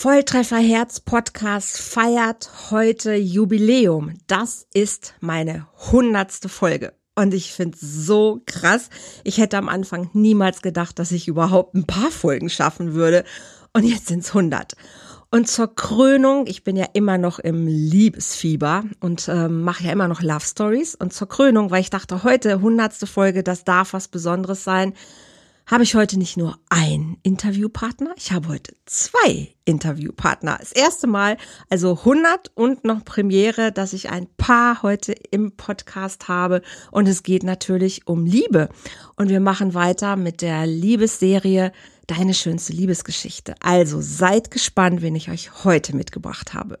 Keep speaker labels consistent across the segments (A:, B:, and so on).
A: Volltreffer Herz Podcast feiert heute Jubiläum. Das ist meine hundertste Folge. Und ich finde es so krass. Ich hätte am Anfang niemals gedacht, dass ich überhaupt ein paar Folgen schaffen würde. Und jetzt sind es 100. Und zur Krönung, ich bin ja immer noch im Liebesfieber und ähm, mache ja immer noch Love Stories. Und zur Krönung, weil ich dachte, heute hundertste Folge, das darf was Besonderes sein, habe ich heute nicht nur einen Interviewpartner, ich habe heute zwei Interviewpartner. Das erste Mal, also 100 und noch Premiere, dass ich ein Paar heute im Podcast habe. Und es geht natürlich um Liebe. Und wir machen weiter mit der Liebesserie Deine schönste Liebesgeschichte. Also seid gespannt, wen ich euch heute mitgebracht habe.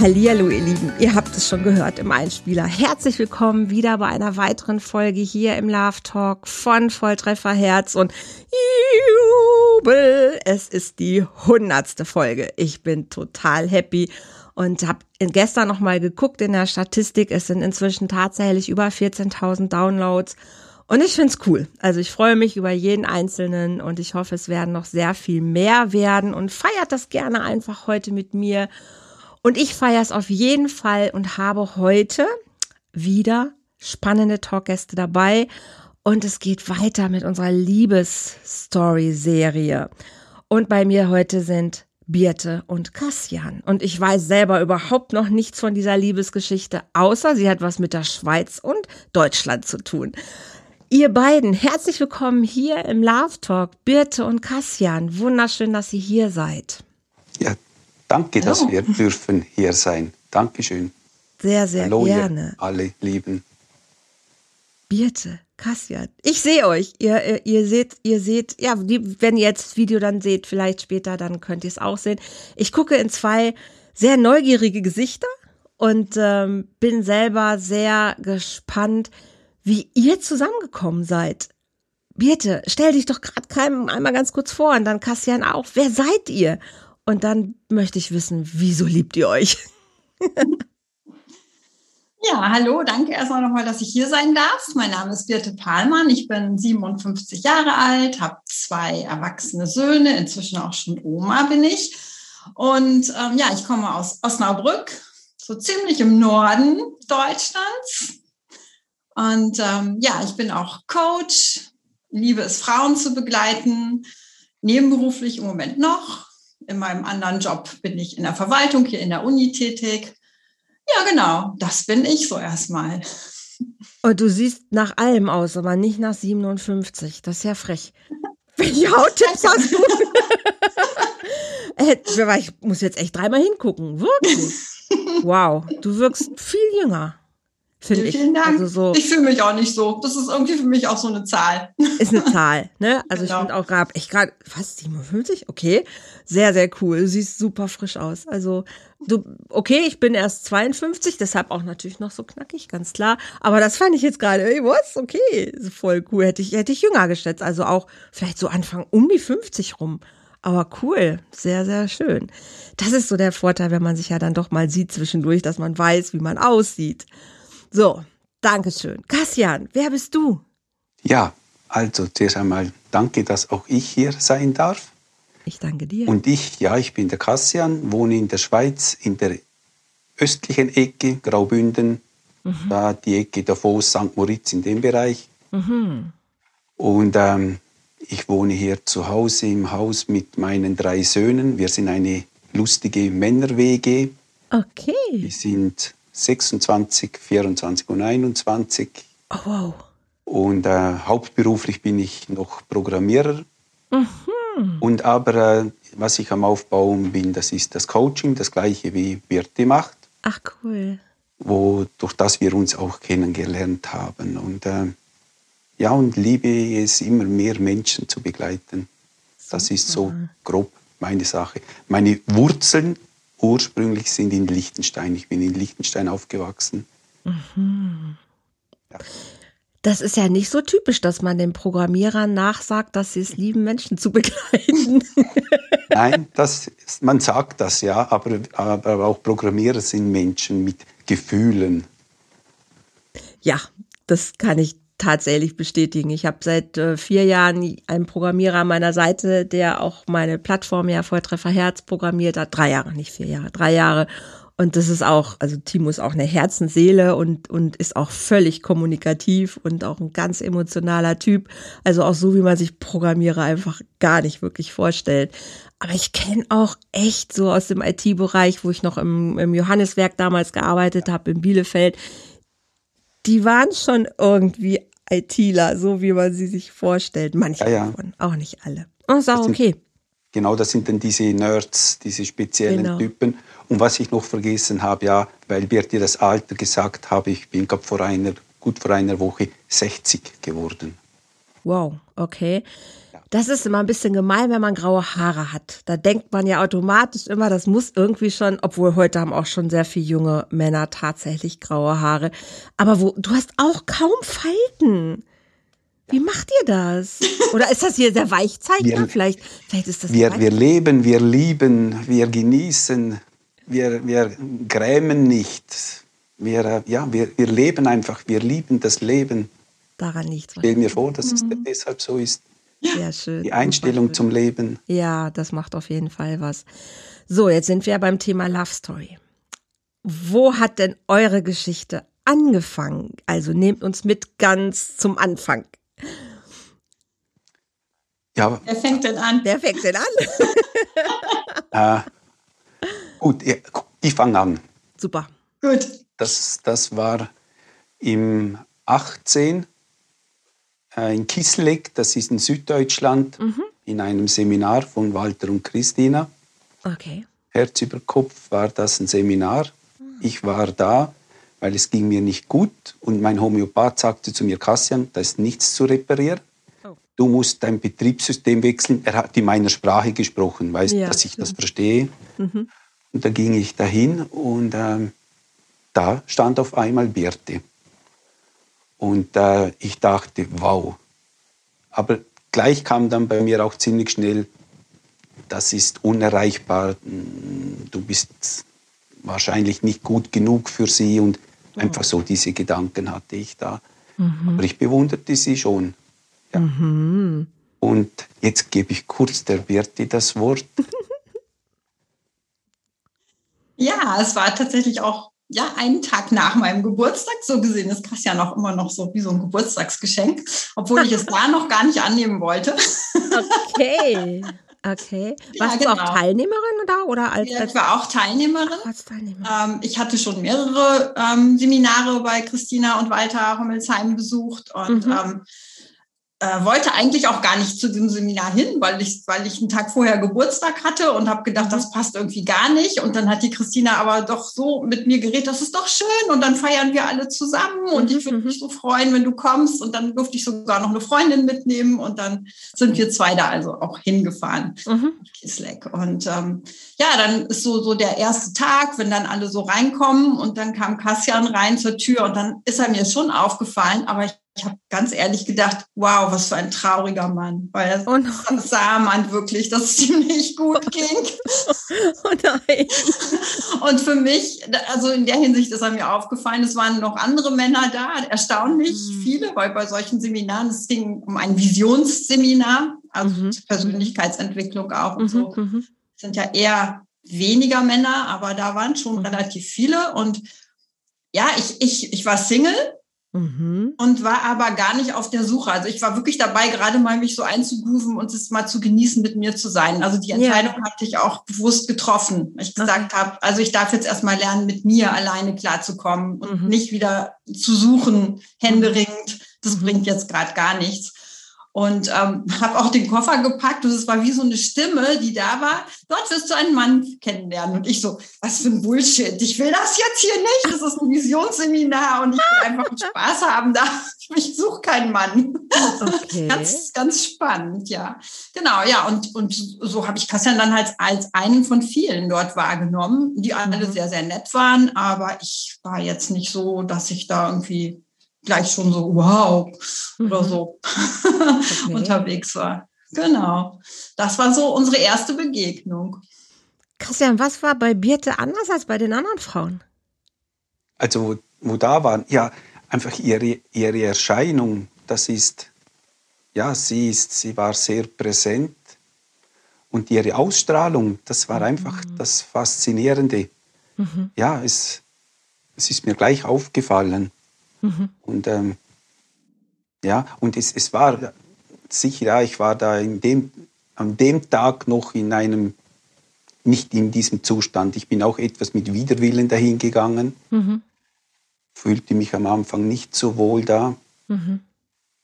A: Hallihallo, ihr Lieben. Ihr habt es schon gehört im Einspieler. Herzlich willkommen wieder bei einer weiteren Folge hier im Love Talk von Volltreffer Herz und Jubel. Es ist die hundertste Folge. Ich bin total happy und habe gestern noch mal geguckt in der Statistik. Es sind inzwischen tatsächlich über 14.000 Downloads. Und ich find's cool. Also ich freue mich über jeden Einzelnen und ich hoffe, es werden noch sehr viel mehr werden und feiert das gerne einfach heute mit mir. Und ich feiere es auf jeden Fall und habe heute wieder spannende Talkgäste dabei. Und es geht weiter mit unserer Liebesstory-Serie. Und bei mir heute sind Birte und Kassian. Und ich weiß selber überhaupt noch nichts von dieser Liebesgeschichte, außer sie hat was mit der Schweiz und Deutschland zu tun. Ihr beiden, herzlich willkommen hier im Love Talk, Birte und Kassian. Wunderschön, dass ihr hier seid.
B: Ja, Danke, dass wir dürfen hier sein. Dankeschön.
A: Sehr, sehr
B: Hallo,
A: gerne.
B: Alle Lieben.
A: Birte, Kassian. Ich sehe euch. Ihr, ihr, ihr seht, ihr seht, ja, wenn ihr jetzt das Video dann seht, vielleicht später, dann könnt ihr es auch sehen. Ich gucke in zwei sehr neugierige Gesichter und ähm, bin selber sehr gespannt, wie ihr zusammengekommen seid. Birte, stell dich doch gerade einmal ganz kurz vor und dann Kassian auch. Wer seid ihr? Und dann möchte ich wissen, wieso liebt ihr euch?
C: Ja, hallo, danke erstmal nochmal, dass ich hier sein darf. Mein Name ist Birte Pahlmann, ich bin 57 Jahre alt, habe zwei erwachsene Söhne, inzwischen auch schon Oma bin ich. Und ähm, ja, ich komme aus Osnabrück, so ziemlich im Norden Deutschlands. Und ähm, ja, ich bin auch Coach, liebe es, Frauen zu begleiten, nebenberuflich im Moment noch in meinem anderen Job bin ich in der Verwaltung hier in der Uni tätig. Ja, genau, das bin ich so erstmal.
A: Und du siehst nach allem aus, aber nicht nach 57. Das ist ja frech. Welche Hauttipps hast du? Äh, ich muss jetzt echt dreimal hingucken. Wirklich. Wow, du wirkst viel jünger. Finde ich.
C: Vielen Dank. Also so, ich fühle mich auch nicht so. Das ist irgendwie für mich auch so eine Zahl.
A: Ist eine Zahl, ne? Also genau. ich finde auch gerade, ich gerade, fast 57, okay. Sehr, sehr cool. Du siehst super frisch aus. Also, du, okay, ich bin erst 52, deshalb auch natürlich noch so knackig, ganz klar. Aber das fand ich jetzt gerade, ey, was? Okay, voll cool. Hätte ich, hätte ich jünger geschätzt. Also auch vielleicht so Anfang um die 50 rum. Aber cool, sehr, sehr schön. Das ist so der Vorteil, wenn man sich ja dann doch mal sieht zwischendurch, dass man weiß, wie man aussieht. So, Dankeschön. Kassian, wer bist du?
B: Ja, also zuerst einmal danke, dass auch ich hier sein darf.
A: Ich danke dir.
B: Und ich, ja, ich bin der Kassian, wohne in der Schweiz, in der östlichen Ecke, Graubünden, mhm. da die Ecke Davos, St. Moritz in dem Bereich. Mhm. Und ähm, ich wohne hier zu Hause im Haus mit meinen drei Söhnen. Wir sind eine lustige Männer-WG.
A: Okay.
B: Wir sind 26, 24 und 21.
A: Oh, wow.
B: Und äh, hauptberuflich bin ich noch Programmierer. Mhm. Und aber äh, was ich am Aufbauen bin, das ist das Coaching, das gleiche wie Birte macht.
A: Ach cool.
B: Wo, durch das wir uns auch kennengelernt haben. Und äh, ja, und liebe es immer mehr Menschen zu begleiten. Das ist so grob meine Sache. Meine Wurzeln ursprünglich sind in Liechtenstein. Ich bin in Liechtenstein aufgewachsen. Mhm.
A: Ja. Das ist ja nicht so typisch, dass man den Programmierern nachsagt, dass sie es lieben, Menschen zu begleiten.
B: Nein, das, man sagt das ja, aber, aber auch Programmierer sind Menschen mit Gefühlen.
A: Ja, das kann ich tatsächlich bestätigen. Ich habe seit äh, vier Jahren einen Programmierer an meiner Seite, der auch meine Plattform ja Volltreffer Herz programmiert hat. Drei Jahre, nicht vier Jahre, drei Jahre. Und das ist auch, also Timo ist auch eine Herzensseele und, und ist auch völlig kommunikativ und auch ein ganz emotionaler Typ. Also auch so, wie man sich Programmierer einfach gar nicht wirklich vorstellt. Aber ich kenne auch echt so aus dem IT-Bereich, wo ich noch im, im Johanneswerk damals gearbeitet habe, in Bielefeld, die waren schon irgendwie ITler, so wie man sie sich vorstellt. Manche ja, ja. davon, auch nicht alle. Oh, ist auch okay.
B: Genau, das sind dann diese Nerds, diese speziellen genau. Typen. Und was ich noch vergessen habe, ja, weil wir dir das Alter gesagt haben, ich bin glaub, vor einer, gut vor einer Woche 60 geworden.
A: Wow, okay. Das ist immer ein bisschen gemein, wenn man graue Haare hat. Da denkt man ja automatisch immer, das muss irgendwie schon, obwohl heute haben auch schon sehr viele junge Männer tatsächlich graue Haare. Aber wo, du hast auch kaum Falten. Wie macht ihr das? Oder ist das hier der Weichzeichner? Wir, vielleicht, vielleicht ist das.
B: Wir, wir leben, wir lieben, wir genießen, wir, wir grämen nicht. Wir, ja, wir, wir leben einfach, wir lieben das Leben.
A: Daran nichts.
B: Ich stelle mir vor, dass es mhm. deshalb so ist.
A: Sehr schön.
B: Die Einstellung zum Leben.
A: Ja, das macht auf jeden Fall was. So, jetzt sind wir beim Thema Love Story. Wo hat denn eure Geschichte angefangen? Also nehmt uns mit ganz zum Anfang.
C: Ja. Wer fängt denn an?
A: Wer fängt denn
B: an? äh, gut, ich fange an.
A: Super.
C: Gut.
B: Das, das war im 18 äh, in Kisleck, das ist in Süddeutschland, mhm. in einem Seminar von Walter und Christina.
A: Okay.
B: Herz über Kopf war das ein Seminar. Mhm. Ich war da, weil es ging mir nicht gut und mein Homöopath sagte zu mir, Kassian, da ist nichts zu reparieren du musst dein Betriebssystem wechseln. Er hat in meiner Sprache gesprochen, weißt ja, dass ich das verstehe. Mhm. Und da ging ich dahin und ähm, da stand auf einmal Birte. Und äh, ich dachte, wow. Aber gleich kam dann bei mir auch ziemlich schnell, das ist unerreichbar, du bist wahrscheinlich nicht gut genug für sie und mhm. einfach so diese Gedanken hatte ich da. Mhm. Aber ich bewunderte sie schon. Ja. Mhm. Und jetzt gebe ich kurz der Birti das Wort.
C: ja, es war tatsächlich auch ja, einen Tag nach meinem Geburtstag. So gesehen ist Christian auch immer noch so wie so ein Geburtstagsgeschenk, obwohl ich es da noch gar nicht annehmen wollte.
A: Okay. Okay. Warst ja, genau. du auch genau. Teilnehmerin da oder als,
C: ja, ich war auch Teilnehmerin. als Teilnehmerin. Ähm, ich hatte schon mehrere ähm, Seminare bei Christina und Walter Hommelsheim besucht und mhm. ähm, äh, wollte eigentlich auch gar nicht zu dem Seminar hin, weil ich, weil ich einen Tag vorher Geburtstag hatte und habe gedacht, das mhm. passt irgendwie gar nicht. Und dann hat die Christina aber doch so mit mir geredet, das ist doch schön und dann feiern wir alle zusammen und ich würde mhm. mich so freuen, wenn du kommst. Und dann durfte ich sogar noch eine Freundin mitnehmen und dann sind wir zwei da also auch hingefahren. Mhm. Kisleck. Und ähm, ja, dann ist so, so der erste Tag, wenn dann alle so reinkommen und dann kam Kassian rein zur Tür und dann ist er mir schon aufgefallen, aber ich ich habe ganz ehrlich gedacht, wow, was für ein trauriger Mann, weil oh sah man wirklich, dass es ihm nicht gut ging. oh nein. Und für mich, also in der Hinsicht ist er mir aufgefallen, es waren noch andere Männer da, erstaunlich mhm. viele, weil bei solchen Seminaren, es ging um ein Visionsseminar, also mhm. Persönlichkeitsentwicklung auch und mhm, so, mhm. sind ja eher weniger Männer, aber da waren schon mhm. relativ viele und ja, ich, ich, ich war Single Mhm. Und war aber gar nicht auf der Suche. Also ich war wirklich dabei, gerade mal mich so einzugrooven und es mal zu genießen, mit mir zu sein. Also die Entscheidung ja. hatte ich auch bewusst getroffen. Ich gesagt okay. habe, also ich darf jetzt erstmal lernen, mit mir alleine klarzukommen und mhm. nicht wieder zu suchen, händeringend. Das mhm. bringt jetzt gerade gar nichts und ähm, habe auch den Koffer gepackt und es war wie so eine Stimme, die da war. Dort wirst du einen Mann kennenlernen. Und ich so, was für ein Bullshit. Ich will das jetzt hier nicht. Das ist ein Visionsseminar und ich will einfach Spaß haben da. Ich suche keinen Mann. Okay. ganz, ganz spannend, ja. Genau, ja. Und, und so habe ich Kassian dann halt als einen von vielen dort wahrgenommen, die alle mhm. sehr, sehr nett waren. Aber ich war jetzt nicht so, dass ich da irgendwie gleich schon so wow mhm. oder so okay. unterwegs war. Genau. Das war so unsere erste Begegnung.
A: Christian, was war bei Birte anders als bei den anderen Frauen?
B: Also, wo, wo da waren, ja, einfach ihre, ihre Erscheinung, das ist, ja, sie ist, sie war sehr präsent und ihre Ausstrahlung, das war einfach mhm. das Faszinierende. Mhm. Ja, es, es ist mir gleich aufgefallen. Mhm. Und ähm, ja, und es, es war sicher, ja, ich war da in dem, an dem Tag noch in einem, nicht in diesem Zustand. Ich bin auch etwas mit Widerwillen dahin gegangen. Mhm. Fühlte mich am Anfang nicht so wohl da. Mhm.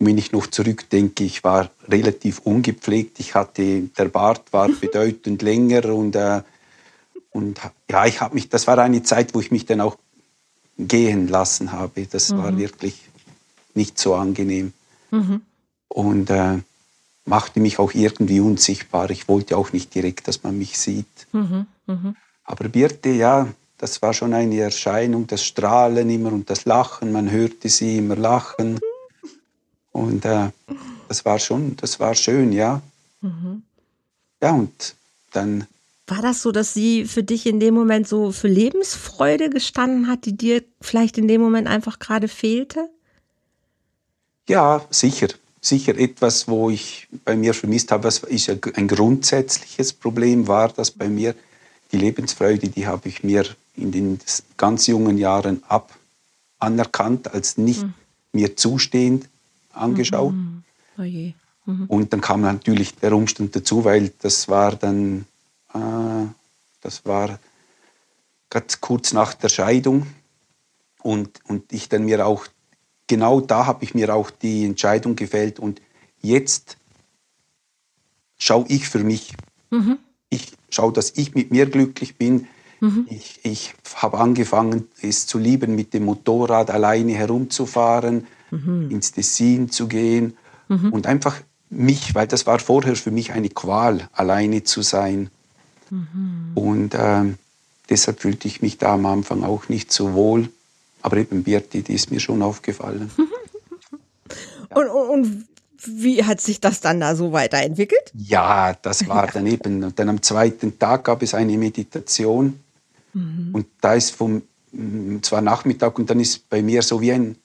B: Wenn ich noch zurückdenke, ich war relativ ungepflegt. Ich hatte, der Bart war bedeutend länger und, äh, und ja, ich habe mich, das war eine Zeit, wo ich mich dann auch gehen lassen habe. Das mhm. war wirklich nicht so angenehm. Mhm. Und äh, machte mich auch irgendwie unsichtbar. Ich wollte auch nicht direkt, dass man mich sieht. Mhm. mhm. Aber Birte, ja, das war schon eine Erscheinung, das Strahlen immer und das Lachen. Man hörte sie immer lachen. Und äh, das war schon, das war schön, ja. Mhm. Ja, und dann
A: war das so, dass sie für dich in dem Moment so für Lebensfreude gestanden hat, die dir vielleicht in dem Moment einfach gerade fehlte?
B: Ja, sicher. Sicher etwas, wo ich bei mir vermisst habe, was ist ein grundsätzliches Problem war, dass bei mir die Lebensfreude, die habe ich mir in den ganz jungen Jahren ab anerkannt, als nicht mhm. mir zustehend angeschaut. Mhm. Oh mhm. Und dann kam natürlich der Umstand dazu, weil das war dann das war ganz kurz nach der Scheidung. Und, und ich dann mir auch, genau da habe ich mir auch die Entscheidung gefällt. Und jetzt schaue ich für mich. Mhm. Ich schaue, dass ich mit mir glücklich bin. Mhm. Ich, ich habe angefangen, es zu lieben, mit dem Motorrad alleine herumzufahren, mhm. ins Tessin zu gehen mhm. und einfach mich, weil das war vorher für mich eine Qual, alleine zu sein. Mhm. Und äh, deshalb fühlte ich mich da am Anfang auch nicht so wohl. Aber eben Birti, die ist mir schon aufgefallen.
A: und, und, und, wie hat sich das dann da so weiterentwickelt?
B: Ja, das war dann eben. Und dann am zweiten Tag gab es eine Meditation. Mhm. Und da ist vom, mm, zwar Nachmittag, und dann ist bei mir so wie ein,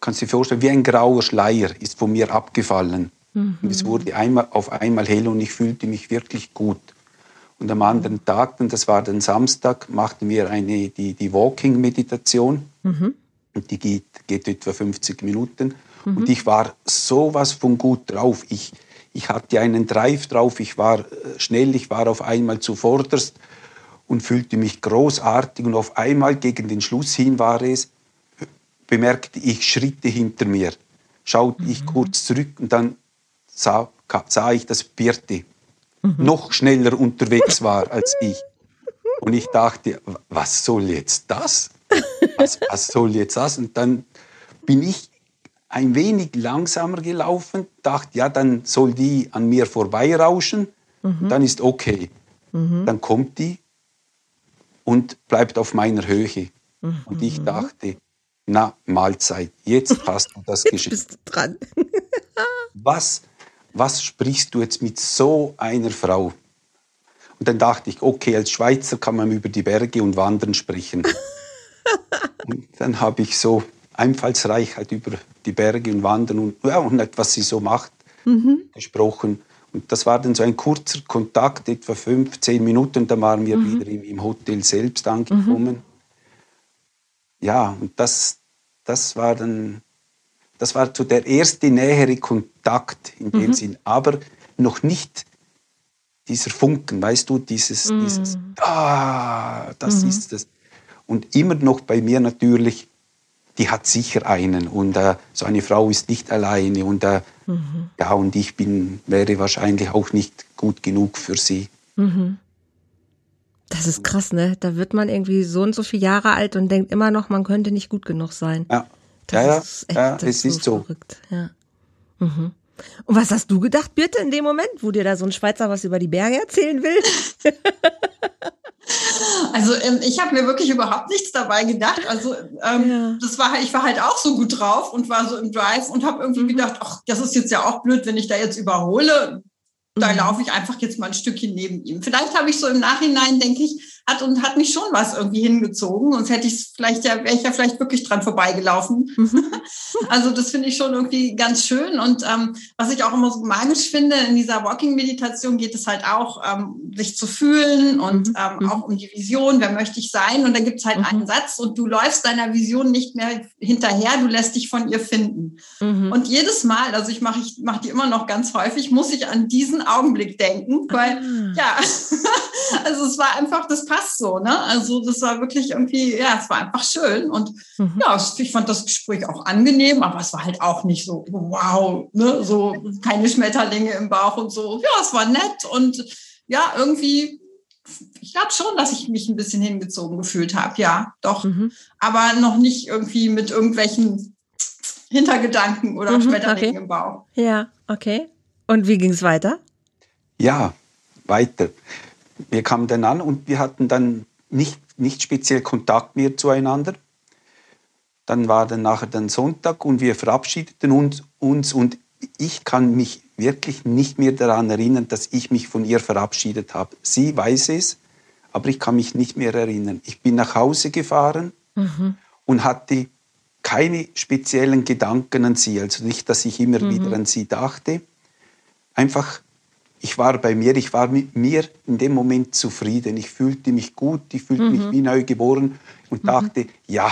B: kannst du dir vorstellen, wie ein grauer Schleier ist von mir abgefallen. Mhm. Und es wurde einmal, auf einmal hell und ich fühlte mich wirklich gut. Und am anderen Tag, und das war dann Samstag, machten wir eine, die, die Walking-Meditation. Mhm. Und die geht, geht etwa 50 Minuten. Mhm. Und ich war sowas von gut drauf. Ich, ich hatte einen Drive drauf, ich war äh, schnell, ich war auf einmal zuvorderst und fühlte mich großartig. Und auf einmal gegen den Schluss hin war es, bemerkte ich Schritte hinter mir. Schaute mhm. ich kurz zurück und dann sah, sah ich das Birte mhm. noch schneller unterwegs war als ich. Und ich dachte, was soll jetzt das? Was, was soll jetzt das? Und dann bin ich ein wenig langsamer gelaufen, dachte, ja, dann soll die an mir vorbeirauschen, mhm. dann ist okay. Mhm. Dann kommt die und bleibt auf meiner Höhe. Mhm. Und ich dachte, na, Mahlzeit, jetzt hast du das geschafft. Bist du dran. was was sprichst du jetzt mit so einer Frau? Und dann dachte ich, okay, als Schweizer kann man über die Berge und Wandern sprechen. und dann habe ich so Einfallsreichheit halt über die Berge und Wandern und, ja, und was sie so macht mhm. gesprochen. Und das war dann so ein kurzer Kontakt, etwa fünf, zehn Minuten, und dann waren wir mhm. wieder im, im, Hotel selbst angekommen. Mhm. Ja, und das, das war dann das war so der erste nähere Kontakt in dem mhm. Sinn, aber noch nicht dieser Funken, weißt du, dieses, mhm. dieses, ah, das mhm. ist es. Und immer noch bei mir natürlich, die hat sicher einen und äh, so eine Frau ist nicht alleine und äh, mhm. ja, und ich bin, wäre wahrscheinlich auch nicht gut genug für sie. Mhm.
A: Das ist krass, ne? Da wird man irgendwie so und so viele Jahre alt und denkt immer noch, man könnte nicht gut genug sein.
B: Ja. Das ja, ist echt, ja, es ist so.
A: Verrückt. Ja. Mhm. Und was hast du gedacht, Birte, in dem Moment, wo dir da so ein Schweizer was über die Berge erzählen will?
C: Also ähm, ich habe mir wirklich überhaupt nichts dabei gedacht. Also ähm, ja. das war ich war halt auch so gut drauf und war so im Drive und habe irgendwie mhm. gedacht, ach, das ist jetzt ja auch blöd, wenn ich da jetzt überhole. Da mhm. laufe ich einfach jetzt mal ein Stückchen neben ihm. Vielleicht habe ich so im Nachhinein, denke ich, hat und hat mich schon was irgendwie hingezogen. Sonst hätte ich vielleicht ja, wäre ich ja vielleicht wirklich dran vorbeigelaufen. Mhm. also das finde ich schon irgendwie ganz schön. Und ähm, was ich auch immer so magisch finde, in dieser Walking-Meditation geht es halt auch, ähm, sich zu fühlen und mhm. ähm, auch um die Vision, wer möchte ich sein? Und da gibt es halt mhm. einen Satz und du läufst deiner Vision nicht mehr hinterher, du lässt dich von ihr finden. Mhm. Und jedes Mal, also ich mache ich mach die immer noch ganz häufig, muss ich an diesen Augenblick denken, weil ah. ja, also es war einfach das passt so, ne? Also das war wirklich irgendwie, ja, es war einfach schön. Und mhm. ja, ich fand das Gespräch auch angenehm, aber es war halt auch nicht so, wow, ne? So keine Schmetterlinge im Bauch und so. Ja, es war nett und ja, irgendwie, ich glaube schon, dass ich mich ein bisschen hingezogen gefühlt habe, ja, doch. Mhm. Aber noch nicht irgendwie mit irgendwelchen Hintergedanken oder mhm, Schmetterlingen okay. im Bauch.
A: Ja, okay. Und wie ging es weiter?
B: Ja, weiter wir kamen dann an und wir hatten dann nicht, nicht speziell Kontakt mehr zueinander. Dann war dann nachher dann Sonntag und wir verabschiedeten uns, uns und ich kann mich wirklich nicht mehr daran erinnern, dass ich mich von ihr verabschiedet habe. Sie weiß es, aber ich kann mich nicht mehr erinnern. Ich bin nach Hause gefahren mhm. und hatte keine speziellen Gedanken an sie. Also nicht, dass ich immer mhm. wieder an sie dachte. Einfach ich war bei mir, ich war mit mir in dem Moment zufrieden. Ich fühlte mich gut, ich fühlte mhm. mich wie neu geboren und mhm. dachte, ja,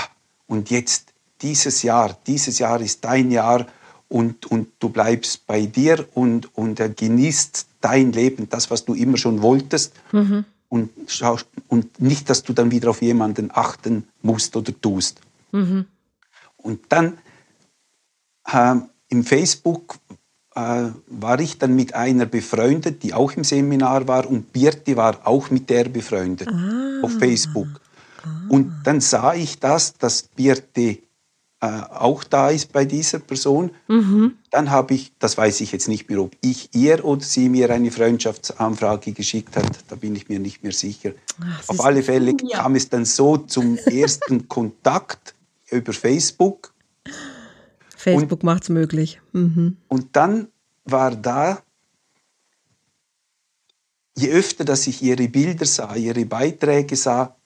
B: und jetzt dieses Jahr, dieses Jahr ist dein Jahr und, und du bleibst bei dir und, und genießt dein Leben, das, was du immer schon wolltest. Mhm. Und, schaust, und nicht, dass du dann wieder auf jemanden achten musst oder tust. Mhm. Und dann äh, im Facebook äh, war ich dann mit einer befreundet, die auch im Seminar war und Birti war auch mit der befreundet ah. auf Facebook. Ah. Und dann sah ich das, dass Birti äh, auch da ist bei dieser Person. Mhm. Dann habe ich, das weiß ich jetzt nicht mehr, ob ich ihr oder sie mir eine Freundschaftsanfrage geschickt hat, da bin ich mir nicht mehr sicher. Ach, Auf alle Fälle ja. kam es dann so zum ersten Kontakt über Facebook.
A: Facebook macht es möglich. Mhm.
B: Und dann war da, je öfter, dass ich ihre Bilder sah, ihre Beiträge sah,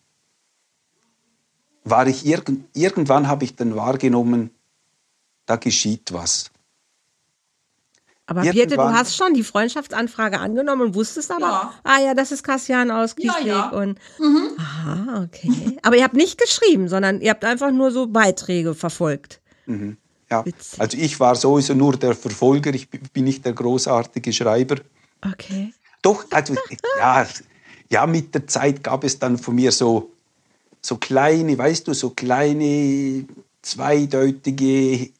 B: war ich irgend, irgendwann habe ich dann wahrgenommen, da geschieht was.
A: Aber Birte, du hast schon die Freundschaftsanfrage angenommen und wusstest aber, ja. ah ja, das ist Kassian aus Kiesweg. Ja, ja. Und, mhm. Aha, okay. Aber ihr habt nicht geschrieben, sondern ihr habt einfach nur so Beiträge verfolgt.
B: Mhm. Ja. Also ich war sowieso nur der Verfolger, ich bin nicht der großartige Schreiber.
A: Okay.
B: Doch, also ja, ja, mit der Zeit gab es dann von mir so, so kleine, weißt du, so kleine, zweideutige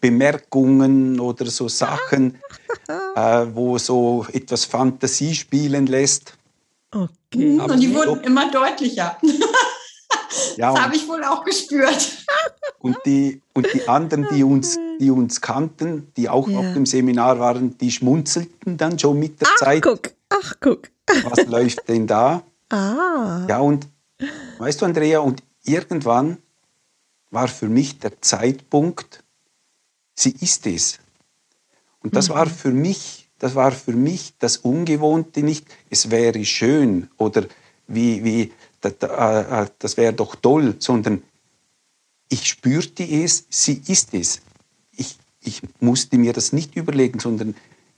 B: Bemerkungen oder so Sachen, äh, wo so etwas Fantasie spielen lässt.
C: Okay. Und die wurden immer deutlicher. Ja, das habe ich wohl auch gespürt.
B: Und die, und die anderen, die uns, die uns kannten, die auch ja. auf dem Seminar waren, die schmunzelten dann schon mit der
A: ach,
B: Zeit.
A: Guck, ach, guck.
B: Was läuft denn da?
A: Ah.
B: Ja, und weißt du, Andrea, und irgendwann war für mich der Zeitpunkt, sie ist es. Und das mhm. war für mich, das war für mich das Ungewohnte nicht, es wäre schön oder wie, wie das, äh, äh, das wäre doch toll, sondern ich spürte es, sie ist es. Ich, ich musste mir das nicht überlegen, sondern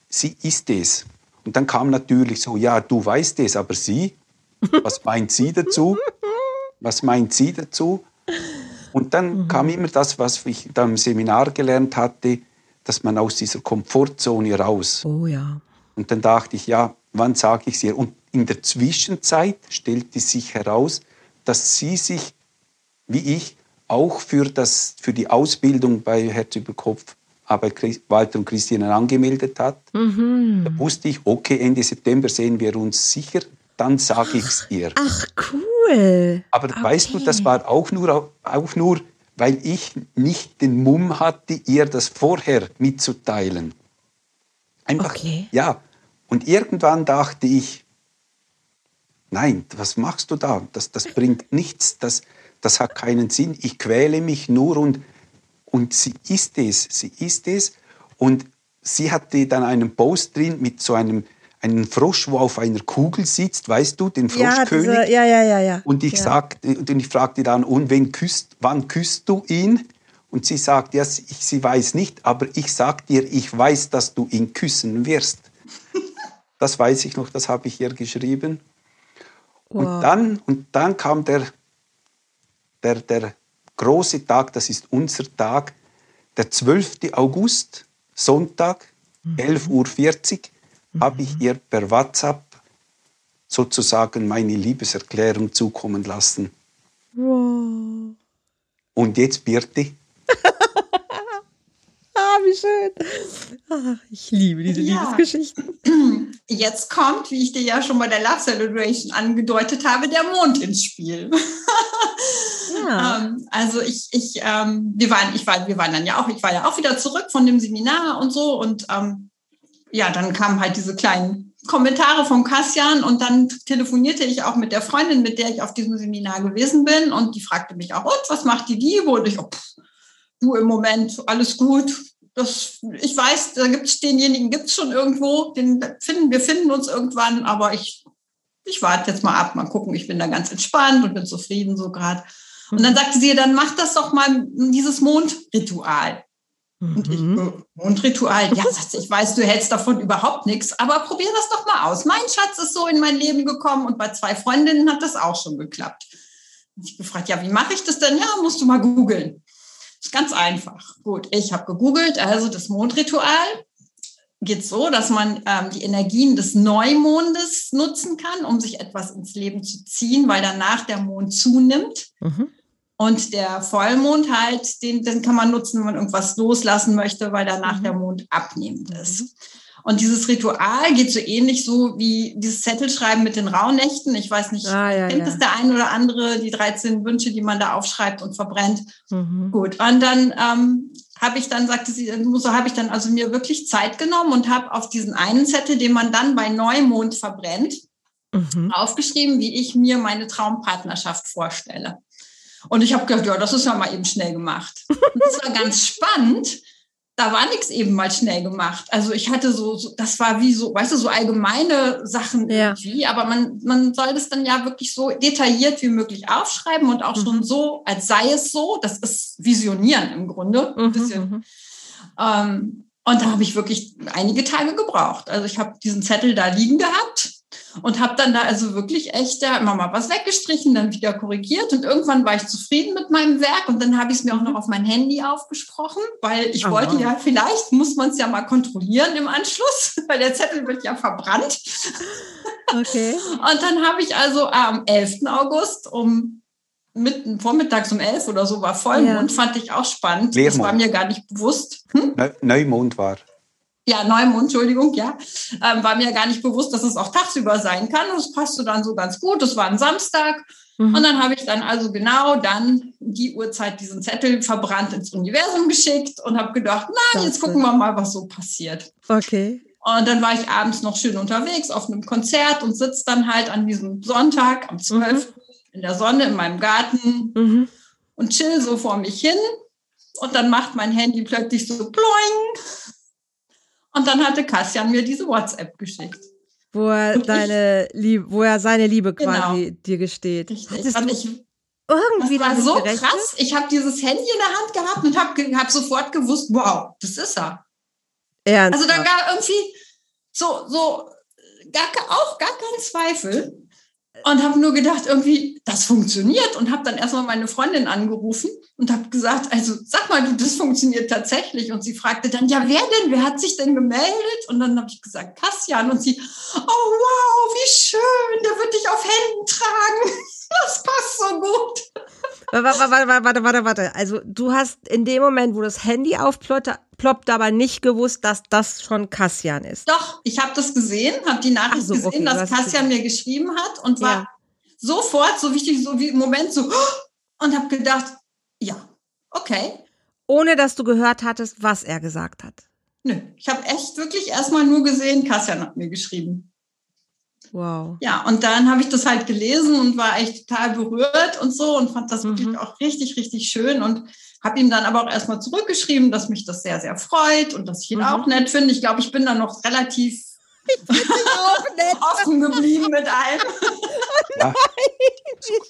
B: sie ist es. Und dann kam natürlich so, ja, du weißt es, aber sie, was meint sie dazu? Was meint sie dazu? Und dann mhm. kam immer das, was ich da im Seminar gelernt hatte, dass man aus dieser Komfortzone raus.
A: Oh ja.
B: Und dann dachte ich, ja, wann sage ich es ihr? Und in der Zwischenzeit stellte sich heraus, dass sie sich, wie ich, auch für, das, für die Ausbildung bei Herz über Kopf bei Walter und Christiane angemeldet hat. Mhm. Da wusste ich, okay, Ende September sehen wir uns sicher, dann sage ich es ihr.
A: Ach, cool.
B: Aber okay. weißt du, das war auch nur, auch nur, weil ich nicht den Mumm hatte, ihr das vorher mitzuteilen. Einfach, okay. ja. Und irgendwann dachte ich, nein, was machst du da? Das, das bringt nichts, das, das hat keinen Sinn. Ich quäle mich nur und, und sie ist es, sie ist es. Und sie hatte dann einen Post drin mit so einem einen Frosch, wo auf einer Kugel sitzt, weißt du, den Froschkönig.
A: Ja, diese, ja, ja, ja, ja.
B: Und ich
A: ja.
B: sagte, und ich fragte dann, und wen küsst, wann küsst du ihn? Und sie sagt, ja, sie, sie weiß nicht, aber ich sag dir, ich weiß, dass du ihn küssen wirst. Das weiß ich noch, das habe ich ihr geschrieben. Wow. Und dann, und dann kam der, der, der große Tag, das ist unser Tag, der 12. August, Sonntag, mhm. 11.40 Uhr mhm. habe ich ihr per WhatsApp sozusagen meine Liebeserklärung zukommen lassen. Wow. Und jetzt, Birte?
A: ah, wie schön. Ach, ich liebe diese ja. Liebesgeschichten.
C: Jetzt kommt, wie ich dir ja schon bei der Love Celebration angedeutet habe, der Mond ins Spiel. Ja. ähm, also ich, ich, ähm, wir waren, ich war, wir waren dann ja auch, ich war ja auch wieder zurück von dem Seminar und so und ähm, ja, dann kamen halt diese kleinen Kommentare von Kassian und dann telefonierte ich auch mit der Freundin, mit der ich auf diesem Seminar gewesen bin und die fragte mich auch, und was macht die Liebe? Und ich, oh, pff, du im Moment, alles gut. Das, ich weiß, da gibt es denjenigen, gibt es schon irgendwo, den finden, wir finden uns irgendwann, aber ich, ich warte jetzt mal ab, mal gucken, ich bin da ganz entspannt und bin zufrieden so gerade. Und dann sagte sie, dann mach das doch mal, dieses Mondritual. Und ich, mhm. äh, Mondritual, ja, ich weiß, du hältst davon überhaupt nichts, aber probier das doch mal aus. Mein Schatz ist so in mein Leben gekommen und bei zwei Freundinnen hat das auch schon geklappt. Ich gefragt, ja, wie mache ich das denn? Ja, musst du mal googeln. Ganz einfach. Gut, ich habe gegoogelt, also das Mondritual geht so, dass man ähm, die Energien des Neumondes nutzen kann, um sich etwas ins Leben zu ziehen, weil danach der Mond zunimmt. Mhm. Und der Vollmond halt, den, den kann man nutzen, wenn man irgendwas loslassen möchte, weil danach mhm. der Mond abnehmend ist. Und dieses Ritual geht so ähnlich so wie dieses Zettelschreiben mit den Rauhnächten. Ich weiß nicht, ah, ja, kennt ja. das der ein oder andere, die 13 Wünsche, die man da aufschreibt und verbrennt. Mhm. Gut. Und dann ähm, habe ich dann, sagte sie, so habe ich dann also mir wirklich Zeit genommen und habe auf diesen einen Zettel, den man dann bei Neumond verbrennt, mhm. aufgeschrieben, wie ich mir meine Traumpartnerschaft vorstelle. Und ich habe gedacht, ja, das ist ja mal eben schnell gemacht. Und das war ganz spannend. Da war nichts eben mal schnell gemacht. Also ich hatte so, so, das war wie so, weißt du, so allgemeine Sachen ja. irgendwie, aber man, man soll das dann ja wirklich so detailliert wie möglich aufschreiben und auch mhm. schon so, als sei es so. Das ist Visionieren im Grunde. Ein mhm, bisschen. Mhm. Ähm, und da habe ich wirklich einige Tage gebraucht. Also ich habe diesen Zettel da liegen gehabt und habe dann da also wirklich echt ja, immer mal was weggestrichen, dann wieder korrigiert und irgendwann war ich zufrieden mit meinem Werk und dann habe ich es mir auch noch auf mein Handy aufgesprochen, weil ich Aha. wollte ja, vielleicht muss man es ja mal kontrollieren im Anschluss, weil der Zettel wird ja verbrannt. Okay. Und dann habe ich also am 11. August um mitten vormittags um 11 oder so war Vollmond, ja. fand ich auch spannend. Leermond. Das war mir gar nicht bewusst.
B: Hm? Neumond war
C: ja, Neumond, Entschuldigung, ja, ähm, war mir gar nicht bewusst, dass es auch tagsüber sein kann. Und das passte dann so ganz gut. Das war ein Samstag. Mhm. Und dann habe ich dann also genau dann die Uhrzeit diesen Zettel verbrannt ins Universum geschickt und habe gedacht, na, jetzt gucken wir mal, was so passiert.
A: Okay.
C: Und dann war ich abends noch schön unterwegs auf einem Konzert und sitze dann halt an diesem Sonntag am 12. Mhm. in der Sonne in meinem Garten mhm. und chill so vor mich hin. Und dann macht mein Handy plötzlich so ploing. Und dann hatte Kassian mir diese WhatsApp geschickt.
A: Wo er, deine Liebe, wo er seine Liebe quasi genau. dir gesteht. Richtig.
C: Hattest und ich, irgendwie das war so gerechnet? krass. Ich habe dieses Handy in der Hand gehabt und habe hab sofort gewusst, wow, das ist er. Ernsthaft? Also da gab irgendwie so, so gar, auch gar keinen Zweifel und habe nur gedacht, irgendwie, das funktioniert und habe dann erstmal meine Freundin angerufen und habe gesagt, also sag mal, du, das funktioniert tatsächlich. Und sie fragte dann, ja, wer denn? Wer hat sich denn gemeldet? Und dann habe ich gesagt, Kassian. Und sie, oh wow, wie schön, der wird dich auf Händen tragen. Das passt so gut.
A: Warte, warte, warte, warte, warte. Also du hast in dem Moment, wo das Handy aufploppte, ploppt aber nicht gewusst, dass das schon Kassian ist.
C: Doch, ich habe das gesehen, habe die Nachricht so, gesehen, okay, dass Kassian mir geschrieben hat und war ja. sofort so wichtig, so wie im Moment so und habe gedacht, ja, okay.
A: Ohne dass du gehört hattest, was er gesagt hat.
C: Nö, ich habe echt wirklich erstmal nur gesehen, Kassian hat mir geschrieben.
A: Wow.
C: Ja, und dann habe ich das halt gelesen und war echt total berührt und so und fand das mhm. wirklich auch richtig, richtig schön und habe ihm dann aber auch erstmal zurückgeschrieben, dass mich das sehr, sehr freut und dass ich ihn mhm. auch nett finde. Ich glaube, ich bin dann noch relativ offen geblieben mit allem.
B: Ja.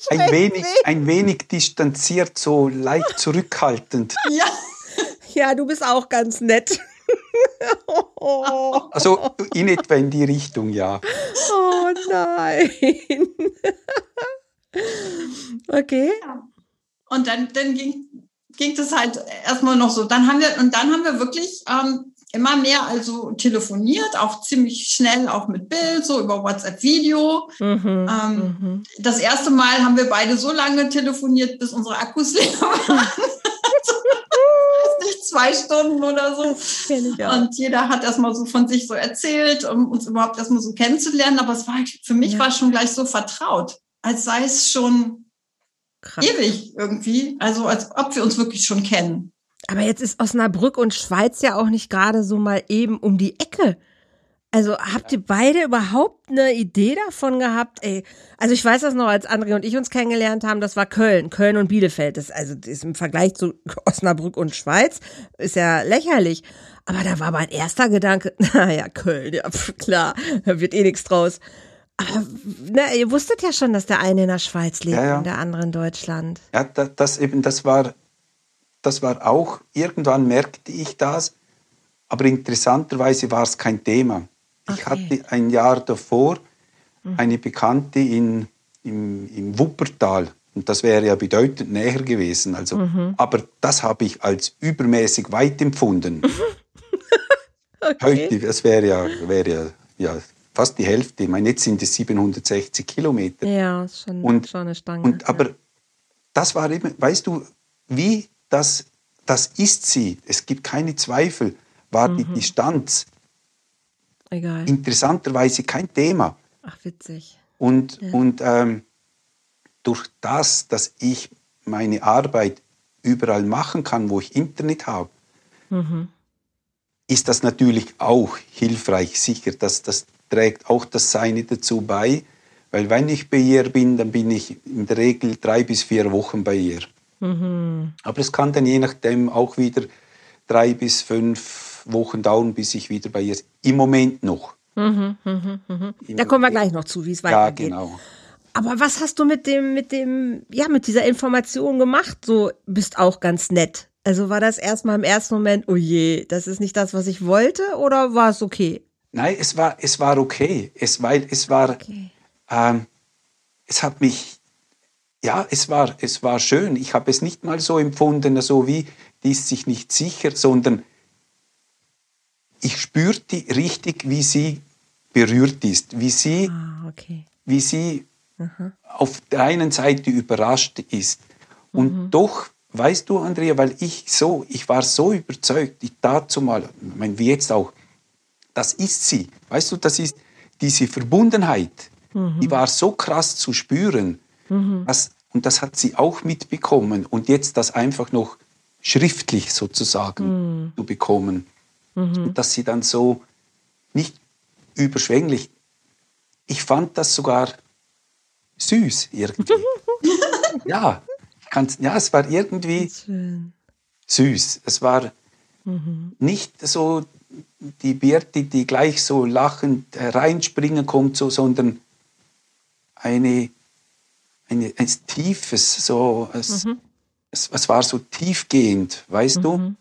B: Ein, wenig, ein wenig distanziert, so leicht zurückhaltend.
C: Ja.
A: Ja, du bist auch ganz nett.
B: Also in etwa in die Richtung, ja.
A: Oh nein. Okay. Ja.
C: Und dann, dann ging, ging das halt erstmal noch so. Dann haben wir, und dann haben wir wirklich ähm, immer mehr also telefoniert, auch ziemlich schnell, auch mit Bild, so über WhatsApp-Video. Mhm, ähm, mhm. Das erste Mal haben wir beide so lange telefoniert, bis unsere Akkus leer waren nicht zwei Stunden oder so. Und jeder hat erstmal so von sich so erzählt, um uns überhaupt erstmal so kennenzulernen. Aber es war für mich ja. war schon gleich so vertraut, als sei es schon Krass. ewig irgendwie. Also als ob wir uns wirklich schon kennen.
A: Aber jetzt ist Osnabrück und Schweiz ja auch nicht gerade so mal eben um die Ecke. Also habt ihr beide überhaupt eine Idee davon gehabt? Ey, also ich weiß das noch, als André und ich uns kennengelernt haben, das war Köln, Köln und Bielefeld. Das also das ist im Vergleich zu Osnabrück und Schweiz ist ja lächerlich. Aber da war mein erster Gedanke, naja, Köln, ja klar, da wird eh nichts draus. Aber na, ihr wusstet ja schon, dass der eine in der Schweiz lebt ja, ja. und der andere in Deutschland.
B: Ja, das, das eben, das war, das war auch, irgendwann merkte ich das, aber interessanterweise war es kein Thema. Okay. Ich hatte ein Jahr davor mhm. eine Bekannte in, im, im Wuppertal. Und das wäre ja bedeutend näher gewesen. Also, mhm. Aber das habe ich als übermäßig weit empfunden. okay. Heute, das wäre ja, wäre ja, ja fast die Hälfte. Ich meine, jetzt sind es 760 Kilometer.
A: Ja, schon, und, schon eine Stange.
B: Und, aber ja. das war eben, weißt du, wie das, das ist sie, es gibt keine Zweifel, war mhm. die Distanz Egal. interessanterweise kein Thema.
A: Ach, witzig.
B: Und, ja. und ähm, durch das, dass ich meine Arbeit überall machen kann, wo ich Internet habe, mhm. ist das natürlich auch hilfreich. Sicher, dass das trägt auch das Seine dazu bei, weil wenn ich bei ihr bin, dann bin ich in der Regel drei bis vier Wochen bei ihr. Mhm. Aber es kann dann je nachdem auch wieder drei bis fünf Wochen dauern, bis ich wieder bei ihr im Moment noch.
A: Mhm, mh, mh. Da kommen wir gleich noch zu, wie es weitergeht. Ja, genau. Aber was hast du mit dem, mit dem, ja, mit dieser Information gemacht? So bist auch ganz nett. Also war das erstmal im ersten Moment, oh je, das ist nicht das, was ich wollte, oder war es okay?
B: Nein, es war, es war okay. Es, weil es war, okay. ähm, es hat mich, ja, es war, es war schön. Ich habe es nicht mal so empfunden, so wie, die ist sich nicht sicher, sondern ich spürte richtig, wie sie berührt ist, wie sie, ah, okay. wie sie Aha. auf der einen Seite überrascht ist. Und mhm. doch, weißt du, Andrea, weil ich so, ich war so überzeugt, ich dazu mal, ich meine, wie jetzt auch, das ist sie. Weißt du, das ist diese Verbundenheit, mhm. die war so krass zu spüren. Mhm. Dass, und das hat sie auch mitbekommen. Und jetzt das einfach noch schriftlich sozusagen mhm. zu bekommen mhm. dass sie dann so nicht überschwänglich. Ich fand das sogar süß irgendwie. ja, ja, es war irgendwie süß. Es war mhm. nicht so die Birte, die gleich so lachend reinspringen kommt, so, sondern eine, eine, ein tiefes, so, es, mhm. es, es, war so tiefgehend, weißt mhm. du?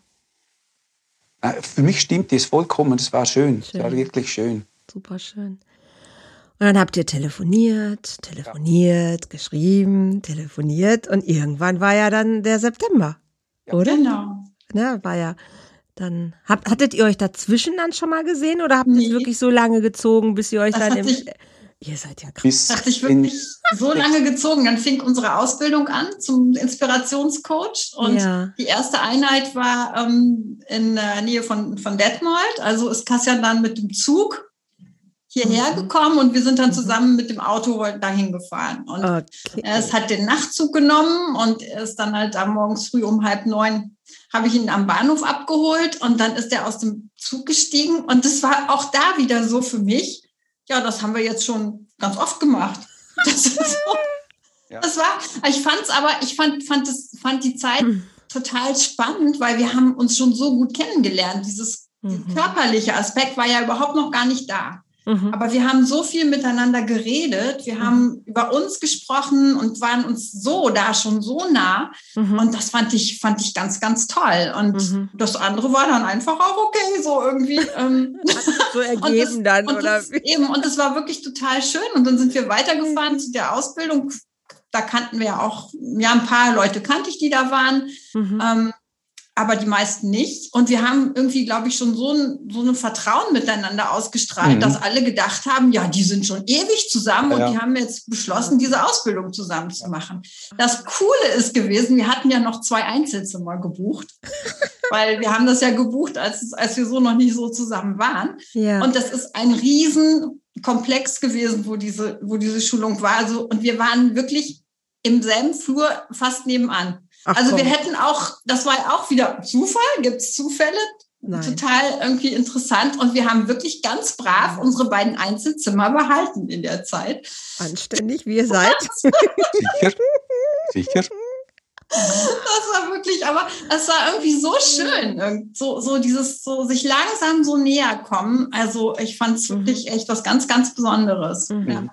B: Äh, für mich stimmt es vollkommen. Es war schön. schön. Es war wirklich schön.
A: Super schön. Und dann habt ihr telefoniert, telefoniert, ja. geschrieben, telefoniert und irgendwann war ja dann der September, ja. oder?
C: Genau.
A: Ja, war ja dann. Habt, hattet ihr euch dazwischen dann schon mal gesehen oder habt ihr nee. es wirklich so lange gezogen, bis ihr euch das dann im. Sich, Ihr seid ja krass.
C: Das hat sich wirklich so lange gezogen. Dann fing unsere Ausbildung an zum Inspirationscoach. Und ja. die erste Einheit war ähm, in der Nähe von, von Detmold. Also ist Kassian dann mit dem Zug hierher mhm. gekommen und wir sind dann mhm. zusammen mit dem Auto dahin gefahren. Und okay. es hat den Nachtzug genommen und er ist dann halt da morgens früh um halb neun habe ich ihn am Bahnhof abgeholt und dann ist er aus dem Zug gestiegen und das war auch da wieder so für mich ja, das haben wir jetzt schon ganz oft gemacht. Das, ist so, ja. das war, ich fand es aber, ich fand, fand, das, fand die Zeit hm. total spannend, weil wir haben uns schon so gut kennengelernt. Dieses mhm. körperliche Aspekt war ja überhaupt noch gar nicht da. Mhm. Aber wir haben so viel miteinander geredet, wir mhm. haben über uns gesprochen und waren uns so da schon so nah. Mhm. Und das fand ich, fand ich ganz, ganz toll. Und mhm. das andere war dann einfach auch okay, so irgendwie. Ähm.
A: so ergeben das, dann,
C: und
A: oder?
C: Das, eben, und es war wirklich total schön. Und dann sind wir weitergefahren mhm. zu der Ausbildung. Da kannten wir ja auch, ja, ein paar Leute kannte ich, die da waren. Ähm, aber die meisten nicht. Und wir haben irgendwie, glaube ich, schon so ein, so ein Vertrauen miteinander ausgestrahlt, mhm. dass alle gedacht haben, ja, die sind schon ewig zusammen ja, und die haben jetzt beschlossen, diese Ausbildung zusammen zu machen. Das Coole ist gewesen, wir hatten ja noch zwei Einzelzimmer gebucht, weil wir haben das ja gebucht, als, als wir so noch nicht so zusammen waren. Ja. Und das ist ein Riesenkomplex gewesen, wo diese, wo diese Schulung war. Also, und wir waren wirklich im selben Flur fast nebenan. Ach, also komm. wir hätten auch, das war auch wieder Zufall, gibt es Zufälle? Nein. Total irgendwie interessant. Und wir haben wirklich ganz brav unsere beiden Einzelzimmer behalten in der Zeit.
A: Anständig, wie ihr seid.
B: Sicher. Sicher.
C: Das war wirklich, aber es war irgendwie so schön, so, so dieses, so sich langsam so näher kommen. Also ich fand es mhm. wirklich echt was ganz, ganz Besonderes.
B: Mhm. Ja.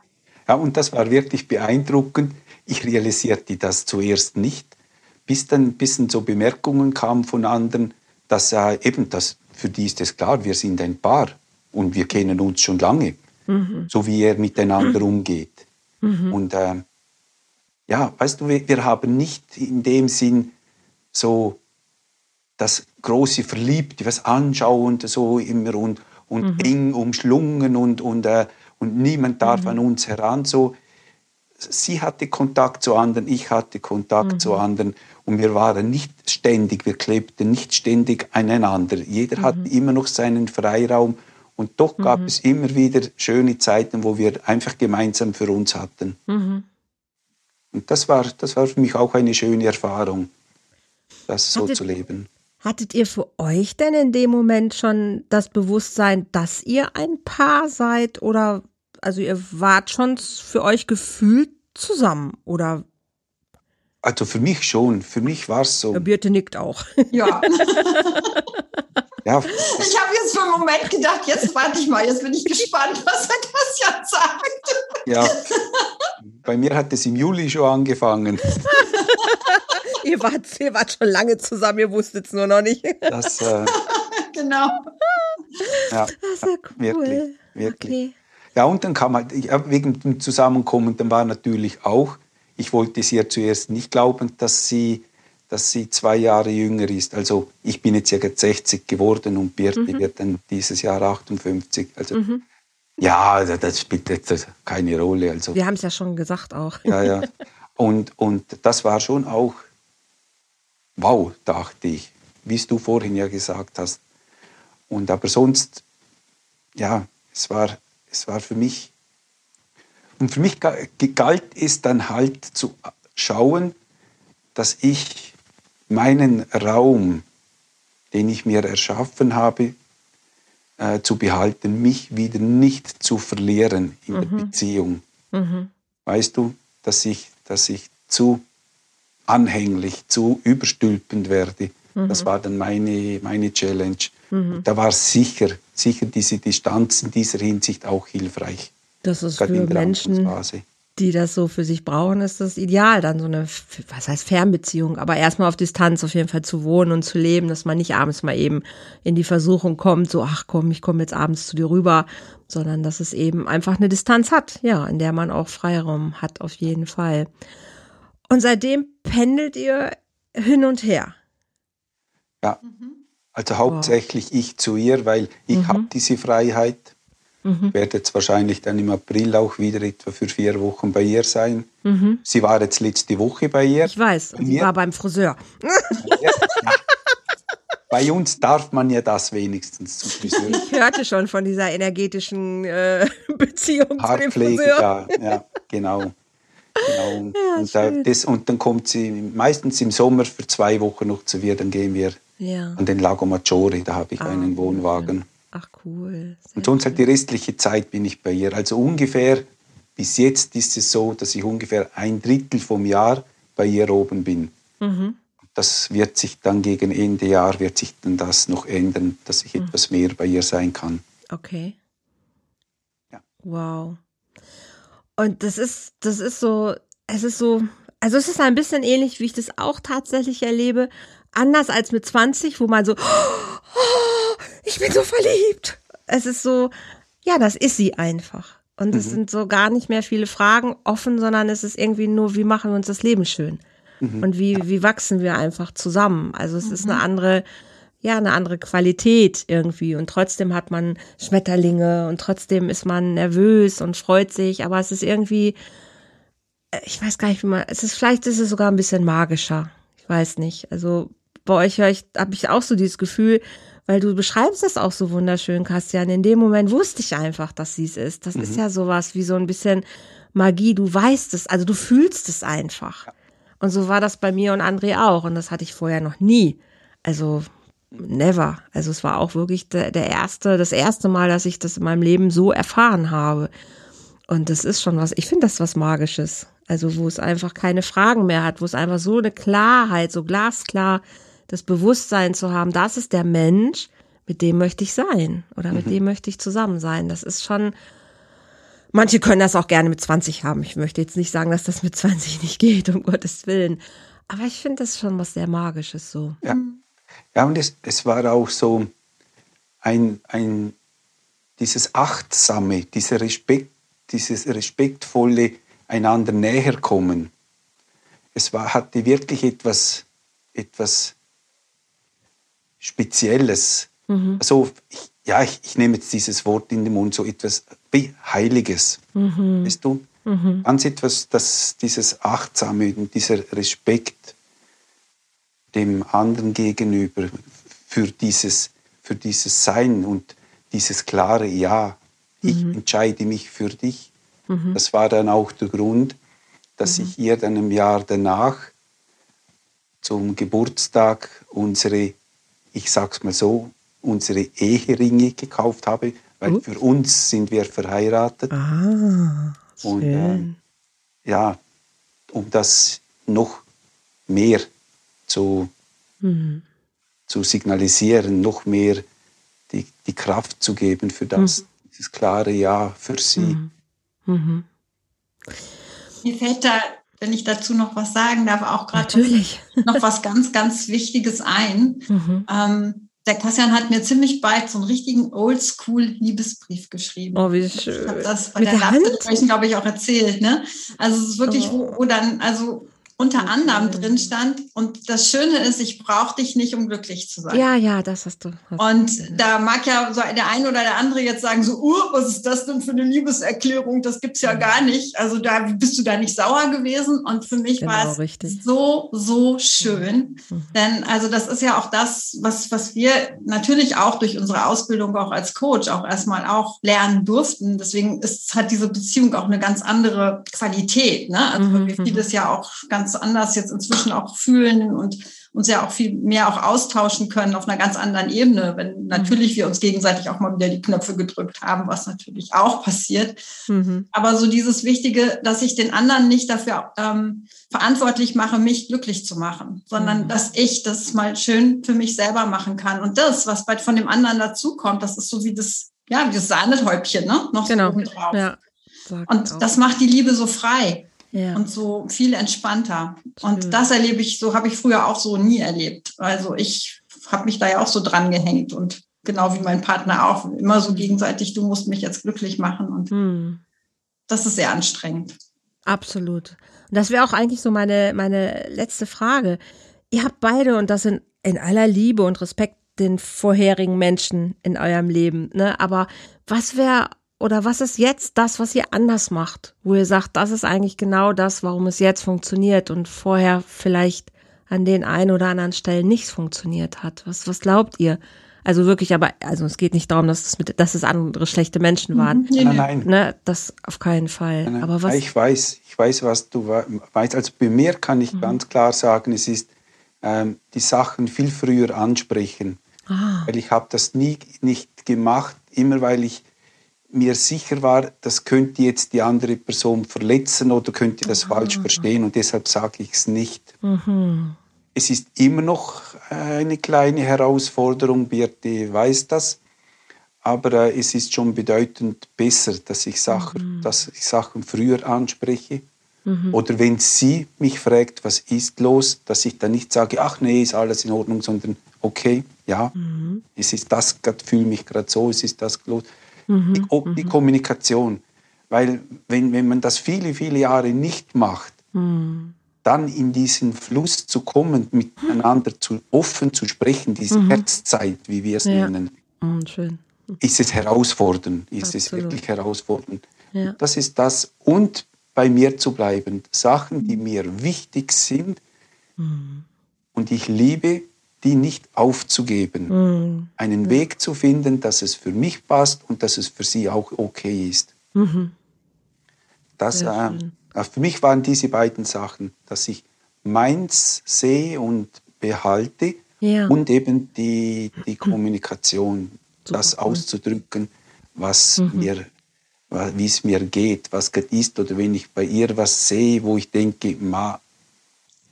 B: ja, und das war wirklich beeindruckend. Ich realisierte das zuerst nicht bis dann bis dann so Bemerkungen kamen von anderen, dass äh, eben das, für die ist es klar, wir sind ein Paar und wir kennen uns schon lange, mhm. so wie er miteinander mhm. umgeht. Mhm. Und äh, ja, weißt du, wir, wir, haben nicht in dem Sinn so das große Verliebte, was Anschauende so immer und, und mhm. eng umschlungen und, und, äh, und niemand darf mhm. an uns heran. So, sie hatte Kontakt zu anderen, ich hatte Kontakt mhm. zu anderen und wir waren nicht ständig, wir klebten nicht ständig aneinander. Jeder mhm. hatte immer noch seinen Freiraum und doch gab mhm. es immer wieder schöne Zeiten, wo wir einfach gemeinsam für uns hatten. Mhm. Und das war, das war für mich auch eine schöne Erfahrung, das so hattet, zu leben.
A: Hattet ihr für euch denn in dem Moment schon das Bewusstsein, dass ihr ein Paar seid oder also ihr wart schon für euch gefühlt zusammen oder
B: also für mich schon. Für mich war es so.
A: Der Birte nickt auch.
C: Ja. ja. Ich habe jetzt für einen Moment gedacht, jetzt warte ich mal, jetzt bin ich gespannt, was er das jetzt sagt.
B: Ja. Bei mir hat es im Juli schon angefangen.
A: ihr, wart, ihr wart schon lange zusammen, ihr wusstet es nur noch nicht.
B: Das, äh,
C: genau.
B: Ja, das ist ja cool. Wirklich, wirklich. Okay. Ja, und dann kam halt, wegen dem Zusammenkommen, dann war natürlich auch ich wollte sie ja zuerst nicht glauben, dass sie, dass sie zwei Jahre jünger ist. Also ich bin jetzt ja 60 geworden und Birte mhm. wird dann dieses Jahr 58. Also mhm. ja, das spielt jetzt keine Rolle. Also,
A: Wir haben es ja schon gesagt auch.
B: Ja, ja. Und, und das war schon auch, wow, dachte ich, wie es du vorhin ja gesagt hast. Und aber sonst, ja, es war, es war für mich und für mich galt es dann halt zu schauen, dass ich meinen Raum, den ich mir erschaffen habe, äh, zu behalten, mich wieder nicht zu verlieren in mhm. der Beziehung. Mhm. Weißt du, dass ich, dass ich zu anhänglich, zu überstülpend werde. Mhm. Das war dann meine, meine Challenge. Mhm. Da war sicher, sicher diese Distanz in dieser Hinsicht auch hilfreich.
A: Das ist für Menschen, die das so für sich brauchen, ist das ideal, dann so eine, was heißt Fernbeziehung, aber erstmal auf Distanz auf jeden Fall zu wohnen und zu leben, dass man nicht abends mal eben in die Versuchung kommt, so, ach komm, ich komme jetzt abends zu dir rüber, sondern dass es eben einfach eine Distanz hat, ja, in der man auch Freiraum hat, auf jeden Fall. Und seitdem pendelt ihr hin und her.
B: Ja, also hauptsächlich wow. ich zu ihr, weil ich mhm. habe diese Freiheit Mhm. Werde jetzt wahrscheinlich dann im April auch wieder etwa für vier Wochen bei ihr sein. Mhm. Sie war jetzt letzte Woche bei ihr.
A: Ich weiß, sie mir. war beim Friseur. Ja,
B: Bei uns darf man ja das wenigstens zum Friseur.
A: Ich hörte schon von dieser energetischen äh, Beziehung zu dem Friseur.
B: Ja, ja genau. genau. Ja, und, da, das, und, dann kommt sie meistens im Sommer für zwei Wochen noch zu mir, dann gehen wir ja. an den Lago Maggiore, da habe ich ah, einen Wohnwagen.
A: Ach cool.
B: Sehr und sonst halt die restliche Zeit bin ich bei ihr. Also ungefähr, bis jetzt ist es so, dass ich ungefähr ein Drittel vom Jahr bei ihr oben bin. Mhm. Das wird sich dann gegen Ende Jahr, wird sich dann das noch ändern, dass ich mhm. etwas mehr bei ihr sein kann.
A: Okay. Ja. Wow. Und das ist, das ist so, es ist so, also es ist ein bisschen ähnlich, wie ich das auch tatsächlich erlebe. Anders als mit 20, wo man so, oh, ich bin so verliebt. Es ist so, ja, das ist sie einfach. Und es mhm. sind so gar nicht mehr viele Fragen offen, sondern es ist irgendwie nur, wie machen wir uns das Leben schön? Mhm. Und wie, wie wachsen wir einfach zusammen? Also es mhm. ist eine mhm. andere, ja, eine andere Qualität irgendwie. Und trotzdem hat man Schmetterlinge und trotzdem ist man nervös und freut sich, aber es ist irgendwie, äh, ich weiß gar nicht, wie man, es ist, vielleicht ist es sogar ein bisschen magischer. Ich weiß nicht. Also bei euch höre ich, habe ich auch so dieses Gefühl, weil du beschreibst es auch so wunderschön, Christian. In dem Moment wusste ich einfach, dass sie es ist. Das mhm. ist ja sowas wie so ein bisschen Magie. Du weißt es, also du fühlst es einfach. Und so war das bei mir und André auch. Und das hatte ich vorher noch nie. Also never. Also es war auch wirklich der, der erste, das erste Mal, dass ich das in meinem Leben so erfahren habe. Und das ist schon was, ich finde das was Magisches. Also wo es einfach keine Fragen mehr hat, wo es einfach so eine Klarheit, so glasklar das Bewusstsein zu haben, das ist der Mensch, mit dem möchte ich sein oder mit mhm. dem möchte ich zusammen sein. Das ist schon, manche können das auch gerne mit 20 haben. Ich möchte jetzt nicht sagen, dass das mit 20 nicht geht, um Gottes Willen. Aber ich finde das schon was sehr Magisches so.
B: Ja, ja und es, es war auch so ein, ein, dieses Achtsame, dieser Respekt, dieses respektvolle einander näher kommen. Es war, hatte wirklich etwas, etwas Spezielles. Mhm. Also, ich, ja, ich, ich, nehme jetzt dieses Wort in den Mund, so etwas wie Heiliges. Mhm. Weißt du? Mhm. Ganz etwas, dass dieses Achtsame dieser Respekt dem anderen gegenüber für dieses, für dieses Sein und dieses klare Ja, ich mhm. entscheide mich für dich. Mhm. Das war dann auch der Grund, dass mhm. ich ihr dann im Jahr danach zum Geburtstag unsere ich sag's mal so, unsere Eheringe gekauft habe, weil Ups. für uns sind wir verheiratet.
A: Ah,
B: schön. Und äh, ja, um das noch mehr zu, mhm. zu signalisieren, noch mehr die, die Kraft zu geben für das, mhm. dieses klare Ja für sie. Mhm.
C: mhm. Mir fällt da wenn ich dazu noch was sagen darf, auch gerade noch was ganz, ganz Wichtiges ein. Mhm. Ähm, der Kassian hat mir ziemlich bald so einen richtigen Oldschool-Liebesbrief geschrieben.
A: Oh, wie schön.
C: Ich habe das bei Mit der, der Hand? glaube ich, auch erzählt. Ne? Also es ist wirklich, oh. wo, wo dann, also unter anderem drin stand. Und das Schöne ist, ich brauche dich nicht, um glücklich zu sein.
A: Ja, ja, das hast du.
C: Hast und da mag ja so der eine oder der andere jetzt sagen, so, uh, was ist das denn für eine Liebeserklärung? Das gibt's ja gar nicht. Also da bist du da nicht sauer gewesen. Und für mich genau, war es richtig. so, so schön. Mhm. Denn also das ist ja auch das, was, was wir natürlich auch durch unsere Ausbildung auch als Coach auch erstmal auch lernen durften. Deswegen ist, hat diese Beziehung auch eine ganz andere Qualität. Ne? Also mhm. wir vieles mhm. ja auch ganz ganz anders jetzt inzwischen auch fühlen und uns ja auch viel mehr auch austauschen können auf einer ganz anderen Ebene, wenn natürlich wir uns gegenseitig auch mal wieder die Knöpfe gedrückt haben, was natürlich auch passiert. Mhm. Aber so dieses Wichtige, dass ich den anderen nicht dafür ähm, verantwortlich mache, mich glücklich zu machen, sondern mhm. dass ich das mal schön für mich selber machen kann. Und das, was bald von dem anderen dazukommt, das ist so wie das, ja, wie das Sahnehäubchen, ne? Noch
A: genau. so drauf. Ja,
C: und das macht die Liebe so frei ja. und so viel entspannter. Und das erlebe ich, so habe ich früher auch so nie erlebt. Also ich habe mich da ja auch so dran gehängt und genau wie mein Partner auch, immer so gegenseitig, du musst mich jetzt glücklich machen und hm. das ist sehr anstrengend.
A: Absolut. Und das wäre auch eigentlich so meine, meine letzte Frage. Ihr habt beide, und das in, in aller Liebe und Respekt den vorherigen Menschen in eurem Leben, ne? Aber was wäre oder was ist jetzt das, was ihr anders macht, wo ihr sagt, das ist eigentlich genau das, warum es jetzt funktioniert und vorher vielleicht an den einen oder anderen Stellen nichts funktioniert hat? Was, was glaubt ihr? Also wirklich, aber also es geht nicht darum, dass es mit, dass es andere schlechte Menschen waren.
B: Mhm. Nein, nein.
A: Ne, das auf keinen Fall. Nein, nein.
B: Aber was? Ich weiß, ich weiß, was du weißt. Also bei mir kann ich mhm. ganz klar sagen, es ist ähm, die Sachen viel früher ansprechen. Ah. Weil ich habe das nie nicht gemacht, immer weil ich mir sicher war, das könnte jetzt die andere Person verletzen oder könnte das ah. falsch verstehen und deshalb sage ich es nicht. Mhm. Es ist immer noch eine kleine Herausforderung, Birte weiß das, aber äh, es ist schon bedeutend besser, dass ich Sachen, mhm. dass ich Sachen früher anspreche. Mhm. Oder wenn sie mich fragt, was ist los, dass ich dann nicht sage, ach nee, ist alles in Ordnung, sondern okay, ja, mhm. es ist das, ich fühle mich gerade so, es ist das los. Mhm. Die, die, mhm. Kommunikation. Weil wenn, wenn man das viele, viele Jahre nicht macht, mhm. dann in diesen Fluss zu kommen, miteinander zu, offen zu sprechen, diese mhm. Herzzeit, wie wir es ja. nennen, schön ist es herausfordernd, ist Absolut. es wirklich herausfordernd. Ja. Das ist das. Und bei mir zu bleiben. Sachen, die mir wichtig sind mhm. und ich liebe, die nicht aufzugeben. Mhm. Einen Weg zu finden, dass es für mich passt und dass es für sie auch okay ist. Mhm. Das, äh, äh, für mich waren diese beiden Sachen, dass ich meins sehe und behalte ja. und eben die, die Kommunikation, das auszudrücken, was mhm. mir, wie es mir geht, was gerade ist, oder wenn ich bei ihr was sehe, wo ich denke, ma,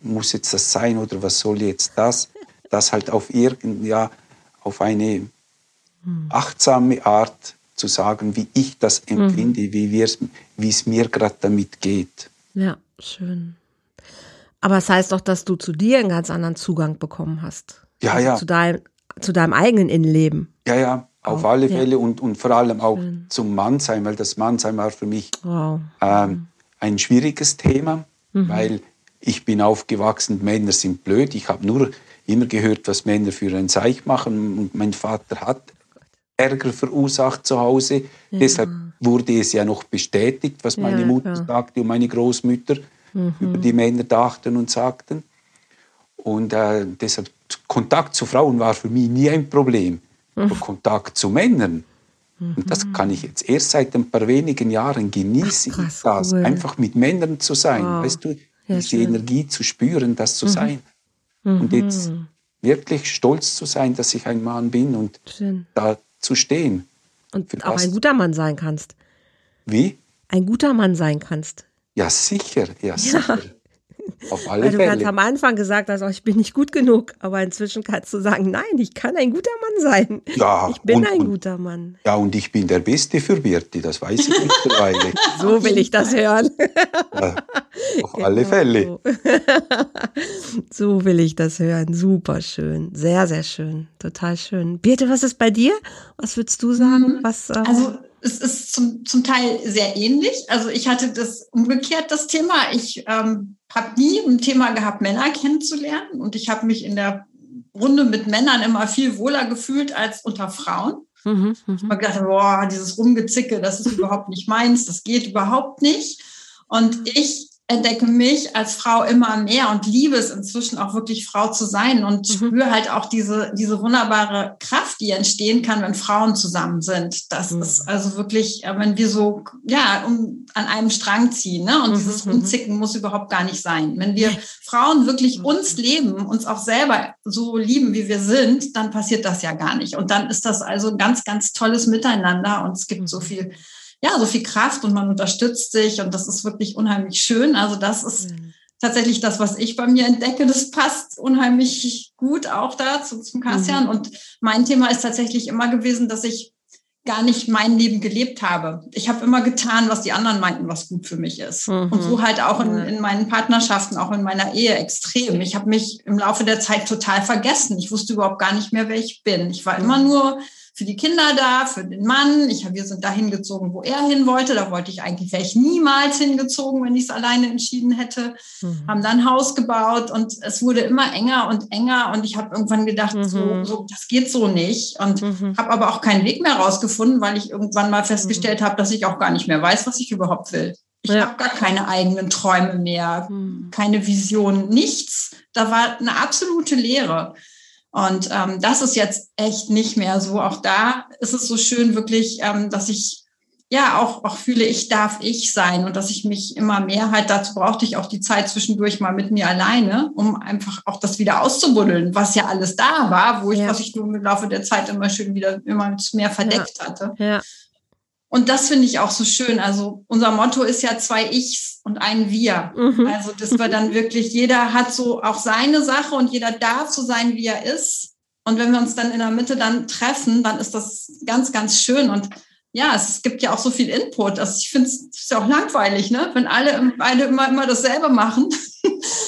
B: muss jetzt das sein oder was soll jetzt das, das halt auf irgend, ja, auf eine achtsame Art zu sagen, wie ich das empfinde, mhm. wie, wie es mir gerade damit geht.
A: Ja, schön. Aber es das heißt doch, dass du zu dir einen ganz anderen Zugang bekommen hast.
B: Ja, also ja.
A: Zu deinem, zu deinem eigenen Innenleben.
B: Ja, ja, auf oh, alle Fälle ja. und, und vor allem auch Schön. zum Mannsein, weil das Mannsein war für mich wow. ähm, ein schwieriges Thema, mhm. weil ich bin aufgewachsen, Männer sind blöd. Ich habe nur immer gehört, was Männer für ein Zeich machen und mein Vater hat Ärger verursacht zu Hause. Ja. Deshalb wurde es ja noch bestätigt, was meine ja, Mutter ja. sagte und meine Großmütter mhm. über die Männer dachten und sagten. Und äh, deshalb Kontakt zu Frauen war für mich nie ein Problem mhm. Kontakt zu Männern. Mhm. Und das kann ich jetzt erst seit ein paar wenigen Jahren genießen, Ach, krass, das, cool. einfach mit Männern zu sein, wow. weißt du, diese. Energie zu spüren, das zu mhm. Und jetzt mhm. wirklich stolz zu sein, dass ich ein Mann bin und schön. da zu stehen.
A: Und auch ein guter Mann sein kannst.
B: Wie?
A: Ein guter Mann sein kannst.
B: Ja, sicher, ja, sicher. Auf alle
A: Weil du
B: Fälle.
A: ganz am Anfang gesagt hast, oh, ich bin nicht gut genug, aber inzwischen kannst du sagen, nein, ich kann ein guter Mann sein. Ja, ich bin und, ein guter Mann.
B: Ja, und ich bin der Beste für Birti, das weiß ich mittlerweile.
A: so will ich das hören.
B: Ja, auf genau alle Fälle.
A: So. so will ich das hören. Super schön. Sehr, sehr schön. Total schön. Birte, was ist bei dir? Was würdest du sagen?
C: Mhm.
A: Was,
C: ähm, also es ist zum, zum Teil sehr ähnlich. Also ich hatte das umgekehrt, das Thema. Ich ähm, habe nie ein Thema gehabt, Männer kennenzulernen. Und ich habe mich in der Runde mit Männern immer viel wohler gefühlt als unter Frauen. Mhm, mh. Ich habe gedacht, boah, dieses Rumgezicke, das ist überhaupt nicht meins, das geht überhaupt nicht. Und ich entdecke mich als Frau immer mehr und liebe es inzwischen auch wirklich Frau zu sein und mhm. spüre halt auch diese, diese wunderbare Kraft, die entstehen kann, wenn Frauen zusammen sind. Das mhm. ist also wirklich, äh, wenn wir so, ja, um, an einem Strang ziehen, ne? Und mhm. dieses mhm. Rumzicken muss überhaupt gar nicht sein. Wenn wir Frauen wirklich mhm. uns leben, uns auch selber so lieben, wie wir sind, dann passiert das ja gar nicht. Und dann ist das also ein ganz, ganz tolles Miteinander und es gibt so viel ja, so viel Kraft und man unterstützt sich und das ist wirklich unheimlich schön. Also das ist mhm. tatsächlich das, was ich bei mir entdecke. Das passt unheimlich gut auch dazu zum Kassian. Mhm. Und mein Thema ist tatsächlich immer gewesen, dass ich gar nicht mein Leben gelebt habe. Ich habe immer getan, was die anderen meinten, was gut für mich ist. Mhm. Und so halt auch in, in, meinen Partnerschaften, auch in meiner Ehe extrem. Ich habe mich im Laufe der Zeit total vergessen. Ich wusste überhaupt gar nicht mehr, wer ich bin. Ich war immer nur für die Kinder da, für den Mann. Ich, wir sind dahin gezogen, wo er hin wollte. Da wollte ich eigentlich, wäre ich niemals hingezogen, wenn ich es alleine entschieden hätte. Mhm. Haben dann ein Haus gebaut und es wurde immer enger und enger. Und ich habe irgendwann gedacht, mhm. so, so, das geht so nicht. Und mhm. habe aber auch keinen Weg mehr rausgefunden, weil ich irgendwann mal festgestellt mhm. habe, dass ich auch gar nicht mehr weiß, was ich überhaupt will. Ich ja. habe gar keine eigenen Träume mehr, mhm. keine Vision, nichts. Da war eine absolute Leere. Und ähm, das ist jetzt echt nicht mehr so. Auch da ist es so schön wirklich, ähm, dass ich ja auch, auch fühle, ich darf ich sein und dass ich mich immer mehr halt, dazu brauchte ich auch die Zeit zwischendurch mal mit mir alleine, um einfach auch das wieder auszubuddeln, was ja alles da war, wo ich, ja. was ich nur im Laufe der Zeit immer schön wieder immer mehr verdeckt ja. hatte. Ja. Und das finde ich auch so schön. Also unser Motto ist ja zwei Ichs und ein Wir. Mhm. Also dass wir dann wirklich, jeder hat so auch seine Sache und jeder darf so sein, wie er ist. Und wenn wir uns dann in der Mitte dann treffen, dann ist das ganz, ganz schön. Und ja, es gibt ja auch so viel Input. Also ich finde es ja auch langweilig, ne? Wenn alle beide immer, immer dasselbe machen.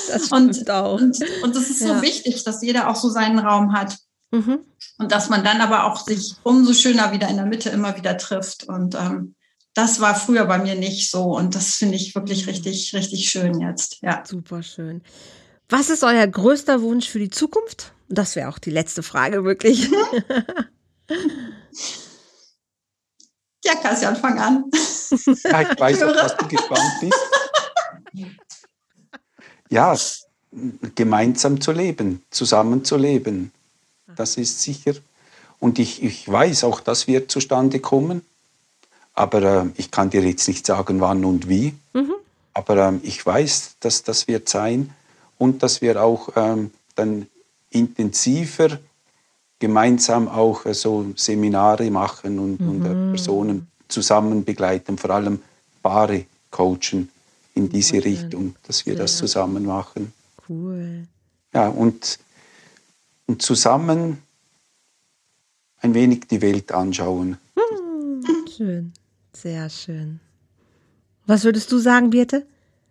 C: Das und, auch. Und, und das ist so ja. wichtig, dass jeder auch so seinen Raum hat. Mhm. Und dass man dann aber auch sich umso schöner wieder in der Mitte immer wieder trifft. Und ähm, das war früher bei mir nicht so. Und das finde ich wirklich richtig, richtig schön jetzt. Ja.
A: Super schön. Was ist euer größter Wunsch für die Zukunft? Das wäre auch die letzte Frage, wirklich.
C: ja, Kassian, fang an.
B: Ja, ich weiß auch, dass du gespannt bist. Ja, gemeinsam zu leben, zusammen zu leben. Das ist sicher. Und ich, ich weiß auch, das wird zustande kommen. Aber äh, ich kann dir jetzt nicht sagen, wann und wie. Mhm. Aber äh, ich weiß, dass das wird sein und dass wir auch ähm, dann intensiver gemeinsam auch äh, so Seminare machen und, mhm. und äh, Personen zusammen begleiten, vor allem Paare coachen in diese. Richtung, dass wir Sehr das zusammen machen. Cool. Ja, und und zusammen ein wenig die Welt anschauen.
A: Hm, schön, sehr schön. Was würdest du sagen, Birte?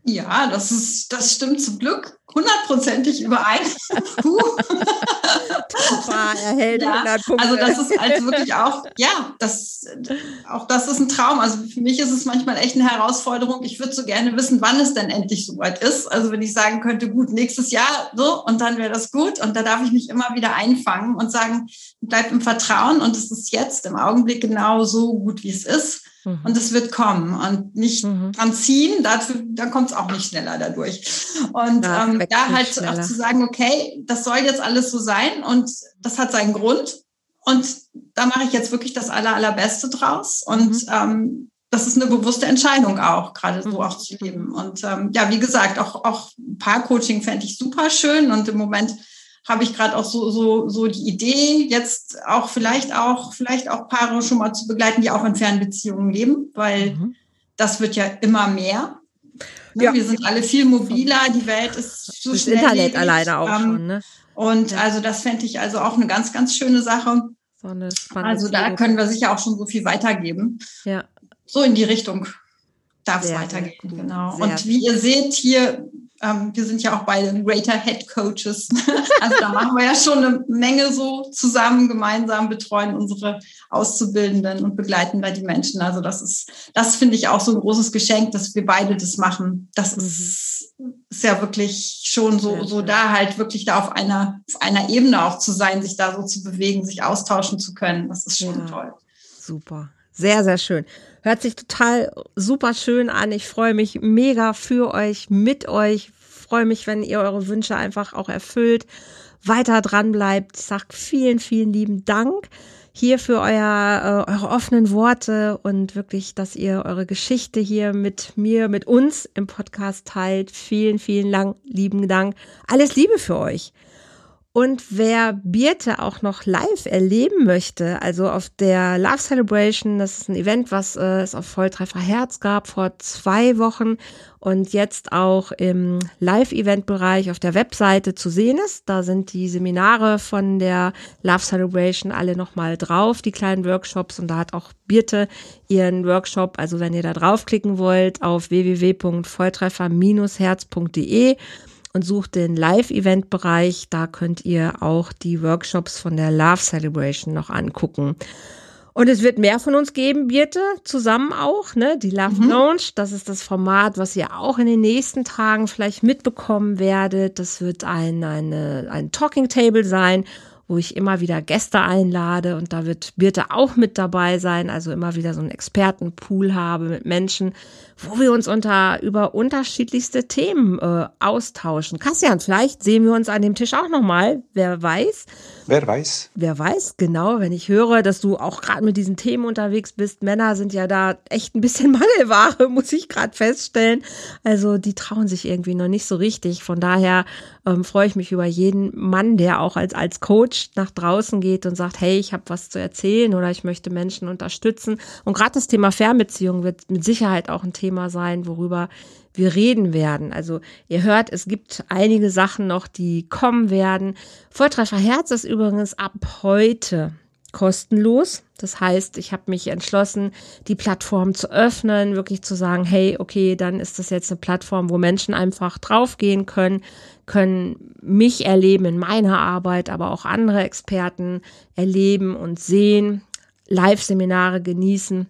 C: Ja, das ist, das stimmt zum Glück hundertprozentig überein. erhält ja, Also das ist halt wirklich auch, ja, das, auch das ist ein Traum. Also für mich ist es manchmal echt eine Herausforderung. Ich würde so gerne wissen, wann es denn endlich soweit ist. Also wenn ich sagen könnte, gut, nächstes Jahr so und dann wäre das gut und da darf ich mich immer wieder einfangen und sagen, bleib im Vertrauen und es ist jetzt im Augenblick genau so gut, wie es ist. Mhm. Und es wird kommen und nicht mhm. dran ziehen, dafür, dann kommt es auch nicht schneller dadurch. Und ja, ähm, da halt schneller. auch zu sagen, okay, das soll jetzt alles so sein und das hat seinen Grund. Und da mache ich jetzt wirklich das aller, allerbeste draus. Und mhm. ähm, das ist eine bewusste Entscheidung auch, gerade so mhm. auch zu leben. Und ähm, ja, wie gesagt, auch, auch Paar-Coaching fände ich super schön. Und im Moment habe ich gerade auch so, so, so die Idee, jetzt auch vielleicht auch, vielleicht auch Paare schon mal zu begleiten, die auch in Fernbeziehungen leben, weil mhm. das wird ja immer mehr. Ne? Ja. Wir sind alle viel mobiler, die Welt ist so Das
A: Internet alleine auch ähm, schon, ne?
C: Und ja. also das fände ich also auch eine ganz, ganz schöne Sache. So eine also da können wir sicher auch schon so viel weitergeben. Ja. So in die Richtung darf es weitergehen, genau. Sehr und wie ihr seht, hier ähm, wir sind ja auch beide Greater Head Coaches. also da machen wir ja schon eine Menge so zusammen, gemeinsam betreuen unsere Auszubildenden und begleiten da die Menschen. Also das ist, das finde ich auch so ein großes Geschenk, dass wir beide das machen. Das mhm. ist, ist ja wirklich schon so, so da halt wirklich da auf einer, auf einer Ebene auch zu sein, sich da so zu bewegen, sich austauschen zu können. Das ist schon ja. toll.
A: Super. Sehr, sehr schön. Hört sich total super schön an. Ich freue mich mega für euch, mit euch. Freue mich, wenn ihr eure Wünsche einfach auch erfüllt, weiter dran bleibt. Ich sag vielen, vielen lieben Dank hier für euer, äh, eure offenen Worte und wirklich, dass ihr eure Geschichte hier mit mir, mit uns im Podcast teilt. Vielen, vielen lang, lieben Dank. Alles Liebe für euch. Und wer Birte auch noch live erleben möchte, also auf der Love Celebration, das ist ein Event, was äh, es auf Volltreffer Herz gab vor zwei Wochen und jetzt auch im Live-Event-Bereich auf der Webseite zu sehen ist. Da sind die Seminare von der Love Celebration alle nochmal drauf, die kleinen Workshops. Und da hat auch Birte ihren Workshop, also wenn ihr da draufklicken wollt, auf www.volltreffer-herz.de und sucht den Live-Event-Bereich. Da könnt ihr auch die Workshops von der Love Celebration noch angucken. Und es wird mehr von uns geben, Birte, zusammen auch, ne? Die Love mhm. Lounge, das ist das Format, was ihr auch in den nächsten Tagen vielleicht mitbekommen werdet. Das wird ein, eine, ein Talking Table sein, wo ich immer wieder Gäste einlade und da wird Birte auch mit dabei sein, also immer wieder so einen Expertenpool habe mit Menschen, wo wir uns unter über unterschiedlichste Themen äh, austauschen. Kassian, vielleicht sehen wir uns an dem Tisch auch nochmal, wer weiß.
B: Wer weiß?
A: Wer weiß, genau, wenn ich höre, dass du auch gerade mit diesen Themen unterwegs bist. Männer sind ja da echt ein bisschen Mangelware, muss ich gerade feststellen. Also die trauen sich irgendwie noch nicht so richtig. Von daher ähm, freue ich mich über jeden Mann, der auch als, als Coach nach draußen geht und sagt, hey, ich habe was zu erzählen oder ich möchte Menschen unterstützen. Und gerade das Thema Fernbeziehung wird mit Sicherheit auch ein Thema sein, worüber wir reden werden. Also ihr hört, es gibt einige Sachen noch, die kommen werden. Volltreffer Herz ist übrigens ab heute kostenlos. Das heißt, ich habe mich entschlossen, die Plattform zu öffnen, wirklich zu sagen, hey, okay, dann ist das jetzt eine Plattform, wo Menschen einfach draufgehen können, können mich erleben in meiner Arbeit, aber auch andere Experten erleben und sehen, Live-Seminare genießen.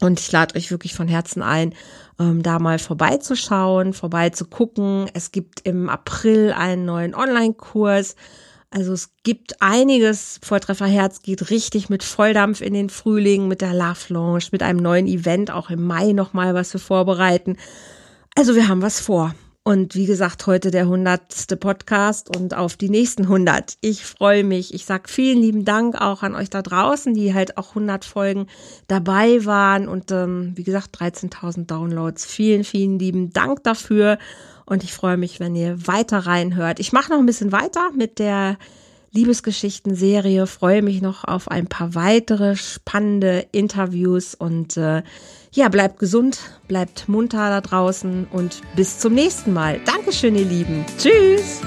A: Und ich lade euch wirklich von Herzen ein, ähm, da mal vorbeizuschauen, vorbeizugucken. Es gibt im April einen neuen Online-Kurs. Also es gibt einiges. Volltreffer Herz geht richtig mit Volldampf in den Frühling, mit der Love Lounge, mit einem neuen Event, auch im Mai nochmal was wir vorbereiten. Also wir haben was vor. Und wie gesagt, heute der hundertste Podcast und auf die nächsten hundert. Ich freue mich. Ich sag vielen lieben Dank auch an euch da draußen, die halt auch 100 Folgen dabei waren und ähm, wie gesagt 13.000 Downloads. Vielen, vielen lieben Dank dafür. Und ich freue mich, wenn ihr weiter reinhört. Ich mache noch ein bisschen weiter mit der Liebesgeschichten-Serie. Freue mich noch auf ein paar weitere spannende Interviews und äh, ja, bleibt gesund, bleibt munter da draußen und bis zum nächsten Mal. Dankeschön, ihr Lieben. Tschüss.